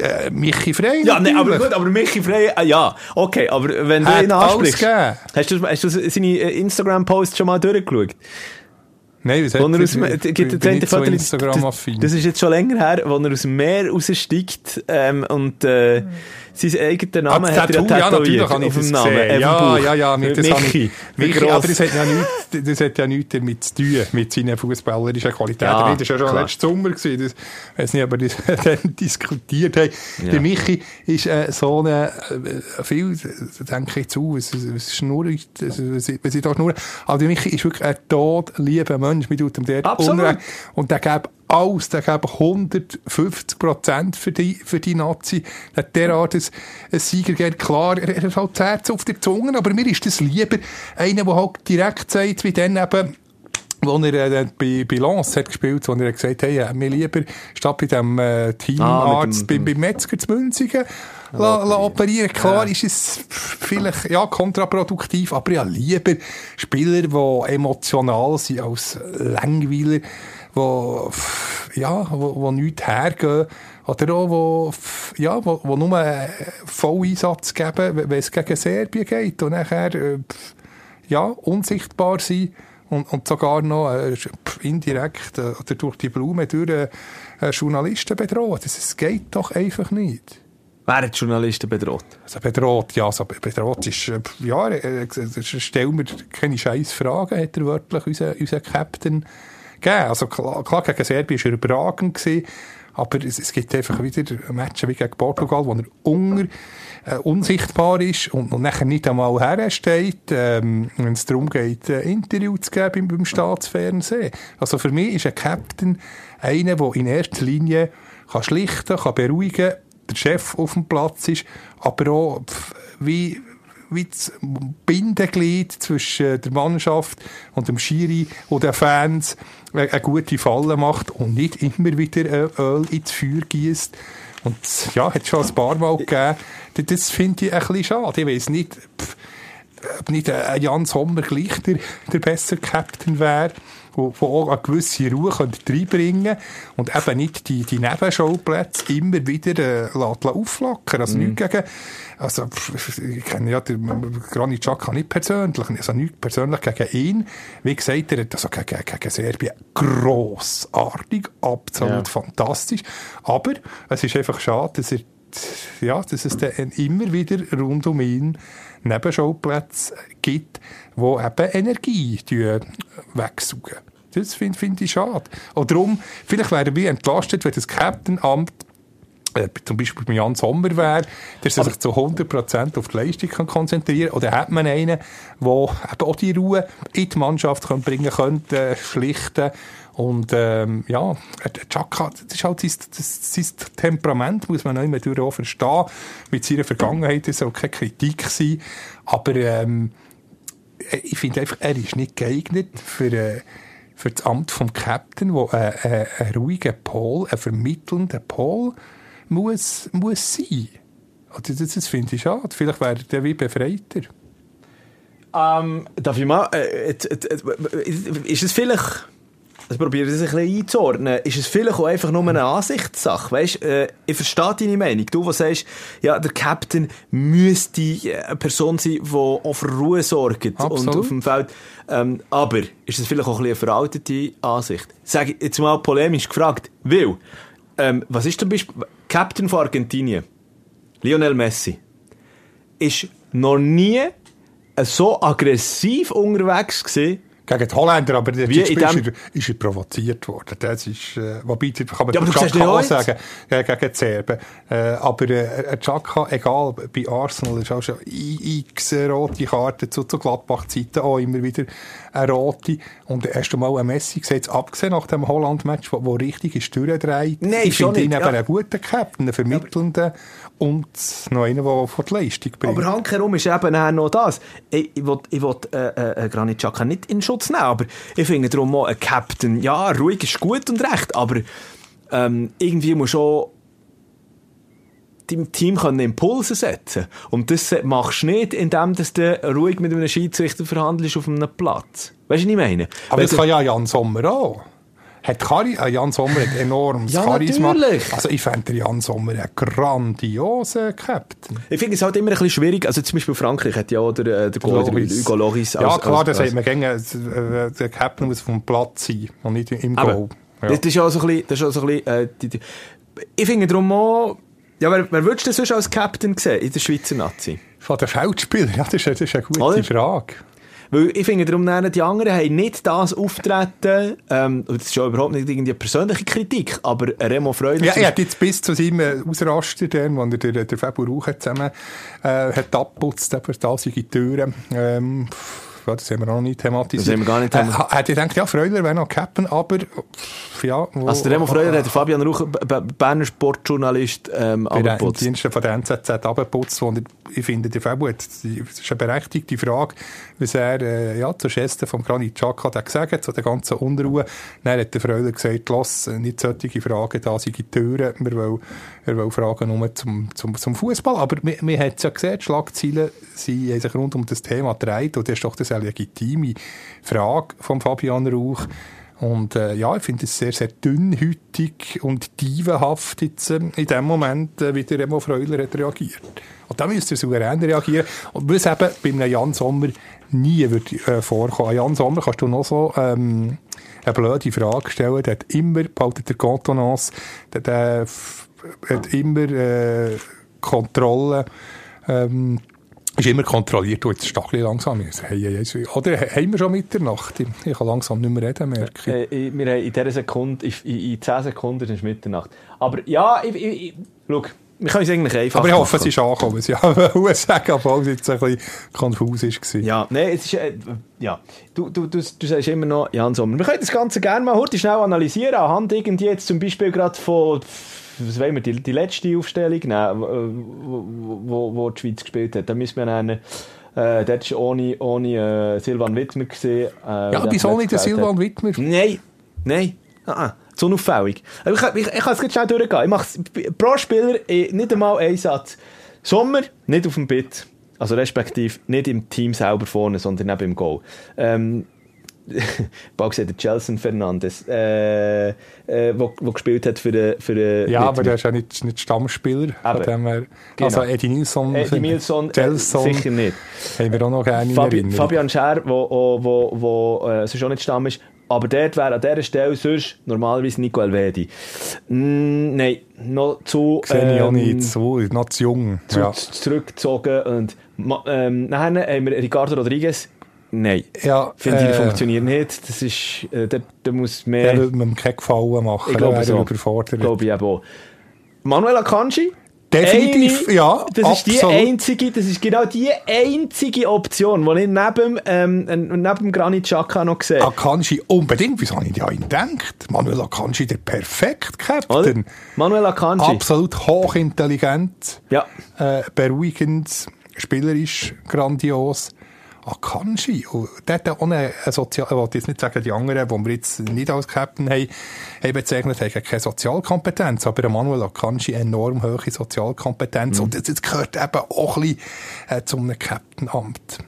Speaker 3: Äh, Michi Frey
Speaker 1: Ja, nee, aber gut, aber Michi Frey, äh, ja, okay, aber wenn du
Speaker 3: Hat
Speaker 1: ihn ansprichst, hast du, hast du seine äh, Instagram-Posts schon mal durchgeschaut?
Speaker 3: Nein,
Speaker 1: er aus
Speaker 3: er?
Speaker 1: äh,
Speaker 3: Ich
Speaker 1: gibt
Speaker 3: bin nicht so Instagram-affin.
Speaker 1: Das, das ist jetzt schon länger her, wo er aus dem Meer raussteigt ähm, und äh, sein eigener Name
Speaker 3: Ah,
Speaker 1: hat er
Speaker 3: Tattoo, ja, natürlich
Speaker 1: tätowiert
Speaker 3: habe ich
Speaker 1: auf
Speaker 3: das
Speaker 1: dem Namen.
Speaker 3: gesehen. Ja, ja, ja, mit, das
Speaker 1: Michi.
Speaker 3: Michi,
Speaker 1: gross.
Speaker 3: aber das hat ja nichts, das hat ja nichts damit zu tun, mit seinen fußballerischen Qualitäten.
Speaker 1: Ja,
Speaker 3: das war ja schon
Speaker 1: klar.
Speaker 3: letzten Sommer, gewesen. das, ich weiß nicht, ob wir das dann diskutiert haben. Der Michi ist äh, so eine, äh, viel, denke ich zu, es, es, es schnurrt, es, es, es ist auch schnurrt, aber der Michi ist wirklich ein todlieber Mensch, mit dem der
Speaker 1: Absolut.
Speaker 3: Unrecht. Und der gäbe alles, der gäbe 150 Prozent für die, für die Nazi. Der hat derart ein, ein Siegergeld. Klar, er, er hat halt das Herz auf der Zunge, aber mir ist das lieber einer, der halt direkt sagt, wie dann eben, wo er äh, bei, bei Lens hat gespielt, wo er gesagt hat, hey, äh, mir lieber statt bei dem äh, Teamarzt
Speaker 1: Ah,
Speaker 3: bei,
Speaker 1: dem-
Speaker 3: beim Metzger zu Münzigen la, la operieren. Klar ist es vielleicht ja, kontraproduktiv, aber ja, lieber Spieler, die emotional sind als Langweiler, die ja, wo, wo nichts hergehen. Oder auch, wo, ja, wo, wo nur äh, Volleinsatz geben, wenn es gegen Serbien geht und nachher äh, ja, unsichtbar sind und, und sogar noch äh, indirekt äh, oder durch die Blume durch äh, äh, Journalisten bedrohen. Das, das geht doch einfach nicht.
Speaker 1: Wer hat Journalisten bedroht?
Speaker 3: Also bedroht, ja, also bedroht ist, ja, äh, äh, stell mir keine scheiß Fragen, hat er wörtlich unser, unser Captain gegeben. Also klar, klar gegen Serbien war er überragend gewesen, aber es, es gibt einfach wieder Matches wie gegen Portugal, wo er unter, äh, unsichtbar ist und, und nachher nicht einmal hersteht, ähm, wenn es darum geht, äh, Interview zu geben beim, beim Staatsfernsehen. Also für mich ist ein Captain einer, der in erster Linie kann schlichten, kann beruhigen, der Chef auf dem Platz ist, aber auch wie wie das Bindeglied zwischen der Mannschaft und dem Schiri und den Fans eine gute Falle macht und nicht immer wieder äh, Öl ins Feuer gießt. Und ja, hat schon ein paar Mal gegeben. Das finde ich ein bisschen schade. Ich weiß nicht, ob nicht ein Jan Sommer gleich der, der bessere Captain wäre, der auch eine gewisse Ruhe reinbringen und eben nicht die, die Nebenschauplätze immer wieder äh, aufflackern. Also nicht gegen, also ich kenne ja den Granit Xhaka nicht persönlich, also nicht persönlich gegen ihn. Wie gesagt, er hat also gegen, gegen Serbien grossartig, absolut
Speaker 1: Ja.
Speaker 3: fantastisch. Aber es ist einfach schade, dass er ja, dass es dann immer wieder rund um ihn Nebenschauplätze gibt, wo eben Energie die wegsaugen. Das finde find ich schade. Und darum, vielleicht wäre wir entlastet, wenn das Captain-Amt äh, zum Beispiel bei Jan Sommer wäre, der sich zu 100% auf die Leistung kann konzentrieren kann. Oder hat man einen, der eben auch die Ruhe in die Mannschaft kann bringen könnte, äh, schlichten und ähm, ja, Chaka, das ist halt sein, das, sein Temperament, muss man auch immer durch verstehen. Mit seiner Vergangenheit das soll keine Kritik sein. Aber ähm, ich finde einfach, er ist nicht geeignet für, äh, für das Amt vom Captain, wo äh, äh, ein ruhiger Pol, ein vermittelnder Pol muss, muss sein. Also das, das finde ich schade. Vielleicht wäre der wie befreiter.
Speaker 1: Ähm, darf ich mal, äh, jetzt, jetzt, ist es vielleicht, ich probiere das ein bisschen einzuordnen, ist es vielleicht auch einfach nur eine Ansichtssache, weißt, äh, ich verstehe deine Meinung, du, der sagst, ja, der Captain müsste eine Person sein, die auch für Ruhe sorgt und
Speaker 3: Absolut.
Speaker 1: auf dem Feld, ähm, aber ist es vielleicht auch ein bisschen eine veraltete Ansicht? Sag ich jetzt mal polemisch gefragt, weil, ähm, was ist zum Beispiel, Captain von Argentinien, Lionel Messi, ist noch nie so aggressiv unterwegs gewesen.
Speaker 3: Gegen die Holländer, aber der
Speaker 1: Wie
Speaker 3: ist, er, ist er provoziert worden. Das ist, äh, wobei, kann man
Speaker 1: Ja, aber jetzt.
Speaker 3: sagen, äh, gegen die Serben. Äh, aber äh, Chaka, egal, bei Arsenal ist auch schon x rote Karten zu, zu Gladbach-Zeiten auch immer wieder eine rote. Und erst einmal ein Messi gesehen, abgesehen nach dem Holland-Match, wo, wo richtig ist durchdreht.
Speaker 1: Nein,
Speaker 3: ich finde ihn eben
Speaker 1: ja.
Speaker 3: einen guten Captain, einen vermittelnden und noch einen, der von die Leistung bringt.
Speaker 1: Aber handherum ist eben auch noch das. Ich, ich will, ich will äh, äh, Granit Xhaka nicht in Schutz nehmen, aber ich finde darum auch, ein Captain, ja, ruhig ist gut und recht, aber ähm, irgendwie muss schon deinem Team können Impulse setzen Und das machst du nicht, indem du ruhig mit einem Schiedsrichter verhandelst auf einem Platz. Weißt du, was ich meine?
Speaker 3: Aber
Speaker 1: Wenn
Speaker 3: das kann ja Jan Sommer auch. Hat Chari äh, Jan Sommer hat enormes
Speaker 1: Ja,
Speaker 3: Charisma.
Speaker 1: natürlich.
Speaker 3: Also ich fände Jan Sommer einen grandiosen Captain.
Speaker 1: Ich finde es halt immer ein bisschen schwierig. Also zum Beispiel Frankreich hat ja auch der, äh, der. Hugo Loris
Speaker 3: ja,
Speaker 1: als-
Speaker 3: klar, das sagt man gerne, äh, der Captain muss vom Platz sein und nicht im
Speaker 1: Aber
Speaker 3: Goal. Ja.
Speaker 1: das, ist auch so ein bisschen, das ist auch so ein bisschen äh, die, die, ich finde darum auch, ja, wer, wer würdest du sonst als Captain sehen in der Schweizer Nazi?
Speaker 3: Von den Feldspielern, ja, das ist, das ist eine gute
Speaker 1: Oder?
Speaker 3: Frage.
Speaker 1: Weil ich finde darum, die anderen haben nicht das Auftreten, ähm, das ist ja überhaupt nicht irgendwie eine persönliche Kritik, aber Remo Freude...
Speaker 3: Ja, er hat jetzt bis zu seinem äh, Ausraster, dann, wo er den, den Fabio Rauch zusammen äh, hat abputzt, eben talsige Türen. Ähm, pff, ja, das haben wir noch nicht thematisiert.
Speaker 1: Das haben wir gar nicht
Speaker 3: Äh,
Speaker 1: thematisiert.
Speaker 3: hat ich gedacht, ja, Freuler wäre noch Captain, aber ja... Wo,
Speaker 1: also der Remo Freude hat Fabian Rauch, Berner Sportjournalist, ähm, abgeputzt.
Speaker 3: Diensten von der NZZ abgeputzt, er, ich finde, der Fabio hat, das ist eine berechtigte Frage, was er, äh, ja, zur Geste vom Granit Xhaka hat gesagt, zu der ganzen Unruhe. Dann hat der Freuler gesagt, lass äh, nicht solche Fragen, da sind die Türen, wir wollen, er Fragen nur zum, zum, zum Fußball, aber wir, wir haben es ja gesehen, die Schlagzeilen, sie haben sich rund um das Thema gedreht und das ist doch eine legitime Frage von Fabian Rauch. Und äh, ja, ich finde es sehr, sehr dünnhütig und dievenhaft jetzt ähm, in dem Moment, äh, wie der Remo Freuler hat reagiert. Und da müsste er souverän reagieren. Und es eben bei einem Jan Sommer nie wird, äh, vorkommen. An Jan Sommer kannst du noch so ähm, eine blöde Frage stellen. Der hat immer, behaltet der Contenance, der, der hat immer äh, Kontrolle. Ähm, ist immer kontrolliert, du jetzt Stachli langsam. So, hey, hey, hey, oder haben wir schon Mitternacht? Ich, kann langsam nicht mehr reden, merke ich.
Speaker 1: Äh, wir haben in dieser Sekunde, in, in, in 10 Sekunden ist es Mitternacht. Aber ja, ich, ich, ich, schau, wir können es eigentlich einfach
Speaker 3: Aber ich hoffe,
Speaker 1: machen.
Speaker 3: es ist angekommen. Ich wollte sagen, obwohl es jetzt ein bisschen konfus war.
Speaker 1: Ja, nein, es ist, äh, ja. Du, du, du, du sagst immer noch, Jan Sommer. Wir können das Ganze gerne mal heute schnell analysieren, anhand irgendwie jetzt zum Beispiel gerade von, was wollen wir, die, die letzte Aufstellung nehmen, wo, wo, wo die Schweiz gespielt hat. Da müssen wir nennen, äh, dort war ohne, ohne äh, Silvan Wittmer gesehen. Äh,
Speaker 3: Ja, wieso nicht der Silvan Wittmer?
Speaker 1: Nein, nein, ah, zu unauffällig. Aber Ich, ich, ich kann es ganz schnell durchgehen. Ich mache pro Spieler eh, nicht einmal einen Satz. Sommer, nicht auf dem Bit. Also respektive nicht im Team selber vorne, sondern neben im Goal. Ähm, Ball gesagt, der Jelson Fernandes, äh, äh, wo, wo gespielt hat für den, für den
Speaker 3: Ja, aber der ist ja nicht, nicht Stammspieler.
Speaker 1: Aber,
Speaker 3: dem
Speaker 1: genau.
Speaker 3: Also Eddie Nilsson,
Speaker 1: Eddie Nilsson, äh,
Speaker 3: Gelson,
Speaker 1: sicher nicht.
Speaker 3: haben wir auch noch gerne
Speaker 1: Fabi. Fabian Scher, wo, wo, wo, äh, sonst auch nicht Stamm ist. Aber dort wäre an dieser Stelle sonst normalerweise Nico Elvedi. Mm, nein, noch zu,
Speaker 3: Sehe ich auch
Speaker 1: ähm,
Speaker 3: nicht so, noch zu jung.
Speaker 1: zu,
Speaker 3: ja.
Speaker 1: zu zurückgezogen. Und ähm, nachher haben wir Ricardo Rodriguez. Nein,
Speaker 3: Ja,
Speaker 1: finde ich,
Speaker 3: äh,
Speaker 1: funktioniert nicht. Das ist, äh, der, der muss
Speaker 3: Der
Speaker 1: mehr...
Speaker 3: würde mir keinen Gefallen machen.
Speaker 1: ich
Speaker 3: der
Speaker 1: glaube
Speaker 3: wäre
Speaker 1: so.
Speaker 3: überfordert.
Speaker 1: Glaube ich eben auch. Manuel Akanji.
Speaker 3: Definitiv,
Speaker 1: Eine,
Speaker 3: ja,
Speaker 1: Das ist die
Speaker 3: absolut.
Speaker 1: einzige, das ist genau die einzige Option, die ich neben, ähm, neben Granit Xhaka noch sehe.
Speaker 3: Akanji unbedingt, wieso habe ich an ihn gedacht? Manuel Akanji, der perfekte? Captain.
Speaker 1: Manuel Akanji.
Speaker 3: Absolut hochintelligent,
Speaker 1: Ja.
Speaker 3: äh, beruhigend, spielerisch grandios. Akanji, und der hat auch eine, eine Sozial... Ich wollte jetzt nicht sagen, die anderen, die wir jetzt nicht als Captain haben, haben bezeichnet, haben keine Sozialkompetenz, aber Manuel Akanji enorm hohe Sozialkompetenz
Speaker 1: Mhm.
Speaker 3: und das, das gehört eben auch ein bisschen äh, zu einem Captain-Amt.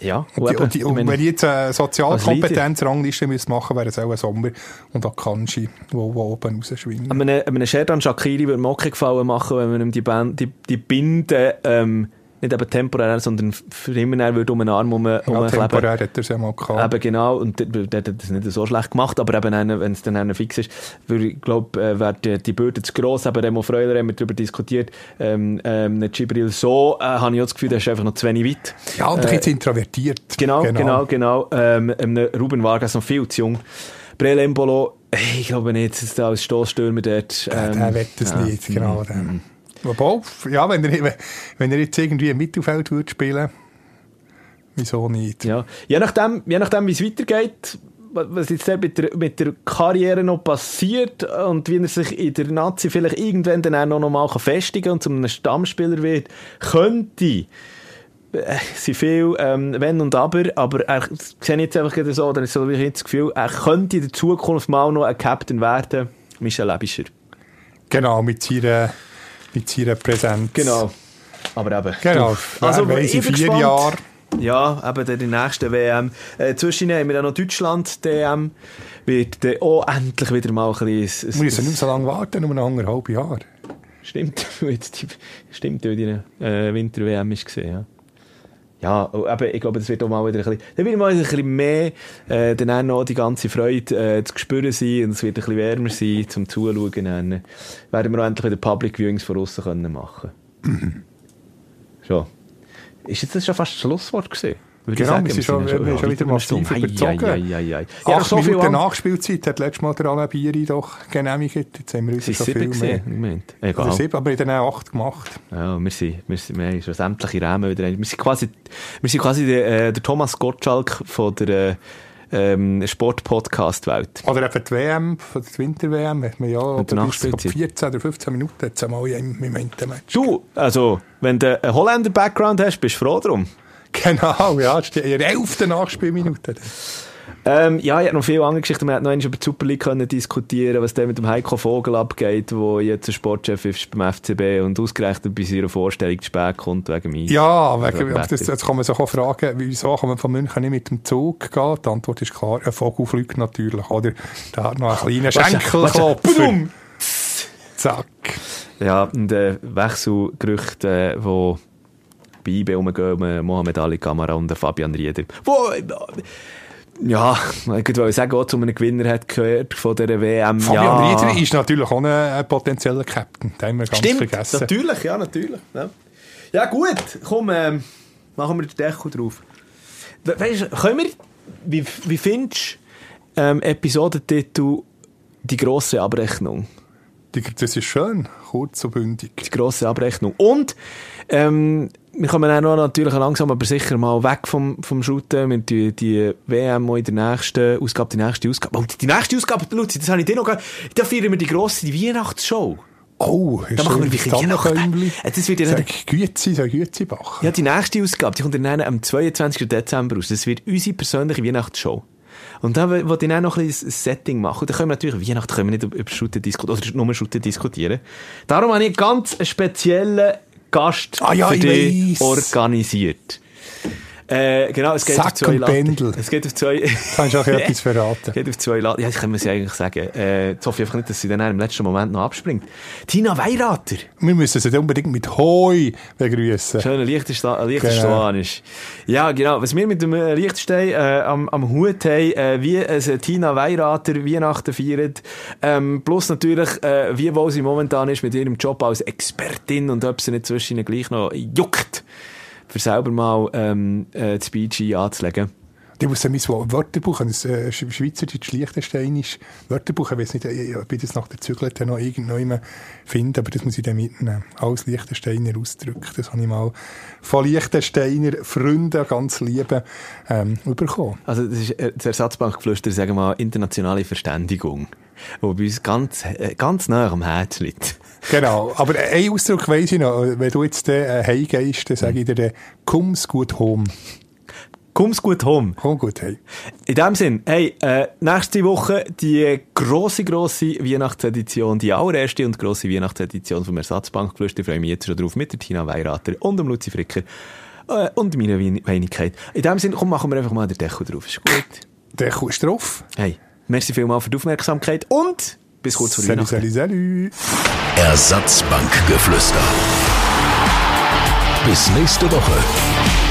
Speaker 1: Ja.
Speaker 3: Und, die, und, die, und wenn ich jetzt eine
Speaker 1: Als
Speaker 3: Sozialkompetenz-Rangliste müsste machen, wäre es auch ein Sommer und Akanji, wo, wo oben rausschwingen.
Speaker 1: einem, einem Sherdan Shakiri würde mir auch Gefallen machen, wenn man ihm die, Band, die, die Binde ähm, nicht eben temporär, sondern für immer näher würde um den Arm herum,
Speaker 3: Ja,
Speaker 1: herumkleben.
Speaker 3: temporär hat er es ja mal gehabt.
Speaker 1: Eben genau, und der, der hat das nicht so schlecht gemacht, aber eben, wenn es dann fix ist, würde ich glaube, äh, wäre die, die Bürde zu gross. Eben Remo Freuler haben wir darüber diskutiert. Ähm, ähm, Gibril so, äh, habe ich auch das Gefühl, der ist einfach noch zu wenig weit.
Speaker 3: ja, und
Speaker 1: äh,
Speaker 3: jetzt introvertiert.
Speaker 1: Genau, genau, genau. Ähm, ähm, Ruben Vargas noch viel zu jung. Brelembolo, hey, ich glaube nicht, dass er als Stoßstürmer dort...
Speaker 3: Der,
Speaker 1: ähm,
Speaker 3: der will das
Speaker 1: ja.
Speaker 3: nicht, genau. Der. Wobei, ja, wenn er, wenn er jetzt irgendwie im Mittelfeld würde spielen, wieso nicht?
Speaker 1: Ja. Je nachdem, je nachdem wie es weitergeht, wa- was jetzt mit der, mit der Karriere noch passiert und wie er sich in der Nazi vielleicht irgendwann dann auch noch mal festigen kann und zu einem Stammspieler wird, könnte äh, sind viel ähm, Wenn und Aber, aber er sehe jetzt einfach so, oder so habe ich jetzt das Gefühl, er könnte in der Zukunft mal noch ein Captain werden, Michel Lebischer.
Speaker 3: Genau, mit seiner, mit seiner Präsenz.
Speaker 1: Genau. Aber eben.
Speaker 3: Genau,
Speaker 1: Also,
Speaker 3: wer weiss, in vier
Speaker 1: gespannt.
Speaker 3: Jahren.
Speaker 1: Ja, eben dann die nächste WM. Äh, zwischen haben wir dann noch Deutschland DM. Wird dann auch endlich wieder mal ein bisschen...
Speaker 3: Wir müssen nicht so lange warten, nur noch anderthalb Jahre.
Speaker 1: Stimmt, jetzt die, stimmt, weil die äh, Winter-WM ist gesehen, ja. Ja, und eben, ich glaube, das wird auch mal wieder ein bisschen, dann wird mal ein bisschen mehr, äh, dann auch noch die ganze Freude äh, zu spüren sein und es wird ein bisschen wärmer sein zum Zuschauen. Dann werden wir auch endlich wieder Public Viewings von außen können machen. Schon. Ist jetzt das schon fast das Schlusswort gewesen? Würde ich
Speaker 3: Genau,
Speaker 1: sagen,
Speaker 3: wir sind schon- wir wieder massiv
Speaker 1: Stunde.
Speaker 3: überzogen.
Speaker 1: Ei, ei, ei. Ja,
Speaker 3: Acht
Speaker 1: so viel
Speaker 3: Minuten Nachspielzeit hat letztes Mal der Alain Bieri doch genehmigt. Jetzt haben wir uns schon viel mehr.
Speaker 1: gesehen, Moment.
Speaker 3: Oder
Speaker 1: Egal.
Speaker 3: sieben, aber dann auch acht gemacht.
Speaker 1: Ja, wir sind, wir sind, wir haben schon sämtliche Rahmen wieder. Wir sind quasi, wir sind quasi der, äh, der Thomas Gottschalk von der, äh, ähm, Sport-Podcast-Welt.
Speaker 3: Oder eben die WM, von der Winter-WM, hat man ja
Speaker 1: Mit der
Speaker 3: oder
Speaker 1: Nachspielzeit.
Speaker 3: 14 oder 15 Minuten jetzt einmal im Momentum-Match.
Speaker 1: Du, also, wenn du einen Holländer-Background hast, bist du froh drum.
Speaker 3: Genau, ja, in der 11. Nachspielminute.
Speaker 1: Ähm, ja, ich habe noch viele andere Geschichten. Wir hätten noch einmal über die Super League können diskutieren was da mit dem Heiko Vogel abgeht, der jetzt ein Sportchef ist beim FCB und ausgerechnet bei seiner Vorstellung zu spät kommt wegen mir.
Speaker 3: Ja,
Speaker 1: Also,
Speaker 3: wegen, aber das, jetzt kann man sich auch fragen, wieso kann man von München nicht mit dem Zug gehen? Die Antwort ist klar, ein Vogel fliegt natürlich, oder? Der hat noch einen kleinen Schenkelklopfer. Zack.
Speaker 1: Ja, und äh, Wechselgerüchte, äh, wo bei IB rumgehen, um Mohamed Ali Kamara und Fabian Rieder. Wo, äh, ja, ich wollte sagen, auch zu einem Gewinner hat gehört von dieser WM.
Speaker 3: Fabian
Speaker 1: ja.
Speaker 3: Rieder ist natürlich auch ein, potenzieller Captain. Den haben wir ganz
Speaker 1: Stimmt,
Speaker 3: vergessen.
Speaker 1: natürlich, ja, natürlich. Ja, ja gut, komm, ähm, Machen wir den Deckel drauf. We weißt du, können wir, wie, wie findest du ähm, Episodentitel Die grosse Abrechnung?
Speaker 3: Die- Das ist schön, kurz und bündig.
Speaker 1: Die grosse Abrechnung. Und ähm, wir kommen dann noch natürlich langsam, aber sicher mal weg vom, vom Shooten. Wir die, die WM auch in der nächsten Ausgabe, die nächste Ausgabe. Oh, die nächste Ausgabe, Luzi, das habe ich dir noch gar Da feiern wir die grosse die Weihnachtsshow.
Speaker 3: Oh,
Speaker 1: Da machen wir wirklich Weihnachten. Äh, Das wird ja
Speaker 3: Sag Güezi, sag Güezibach.
Speaker 1: ja, die nächste Ausgabe, die kommt dann am 22. Dezember raus. Das wird unsere persönliche Weihnachtsshow. Und da wollte ich dann noch ein bisschen ein Setting machen. Dann können wir natürlich, Weihnachten können wir nicht über Shooten diskutieren, oder nur Shooten diskutieren. Darum habe ich einen ganz speziellen Gast
Speaker 3: Ah ja,
Speaker 1: für
Speaker 3: ich
Speaker 1: dich organisiert. Äh, genau, es geht
Speaker 3: Sack
Speaker 1: auf zwei Latten. Es geht auf zwei...
Speaker 3: Kannst du auch etwas verraten?
Speaker 1: geht auf zwei Latten. Ja, das können wir sie eigentlich sagen. Äh, ich hoffe einfach nicht, dass sie dann im letzten Moment noch abspringt. Tina Weirater.
Speaker 3: Wir müssen sie unbedingt mit Hoi begrüßen.
Speaker 1: Schöner Liechtenstein, Liechtenstein
Speaker 3: Genau.
Speaker 1: Ja, genau. Was wir mit dem äh, Liechtenstein äh, am, am Hut haben, äh, wie äh, Tina Weirater Weihnachten feiert, ähm, plus natürlich, äh, wie wohl sie momentan ist mit ihrem Job als Expertin und ob sie nicht zwischen ihnen gleich noch juckt, für selber mal ähm, äh, das BG anzulegen.
Speaker 3: Ich muss sagen, mein Wörterbuch, ein äh, Sch- Schweizerdeutsch Liechtensteinisch Wörterbuch, ich weiß nicht, äh, ob ich das nach der Zügel noch irgendwo finde, aber das muss ich dann mitnehmen. Als Liechtensteiner ausdrücken. Das habe ich mal von Liechtensteiner Freunden ganz lieben ähm, bekommen.
Speaker 1: Also das ist äh, das Ersatzbankgeflüster, sagen wir mal, internationale Verständigung, wo bei uns ganz, äh, ganz nah am Herz liegt.
Speaker 3: Genau, aber einen Ausdruck weiss ich noch, wenn du jetzt äh, heimgehst, dann sage ich dir, äh, komm's gut home.
Speaker 1: Komm's gut home.
Speaker 3: Komm gut heim.
Speaker 1: In dem Sinn, hey, äh, nächste Woche die grosse, grosse Weihnachtsedition, die allererste und grosse Weihnachtsedition vom Ersatzbankgeflüster. Ich freue mich jetzt schon drauf mit der Tina Weirater und dem Luzi Fricker äh, und meiner Weinigkeit. In dem Sinn, komm, machen wir einfach mal den Deckel drauf. Ist gut.
Speaker 3: Der ist drauf.
Speaker 1: Hey, merci vielmals für die Aufmerksamkeit und bis kurz vor
Speaker 3: Salut,
Speaker 1: Weihnachten.
Speaker 3: salut, salut.
Speaker 2: Ersatzbankgeflüster. Bis nächste Woche.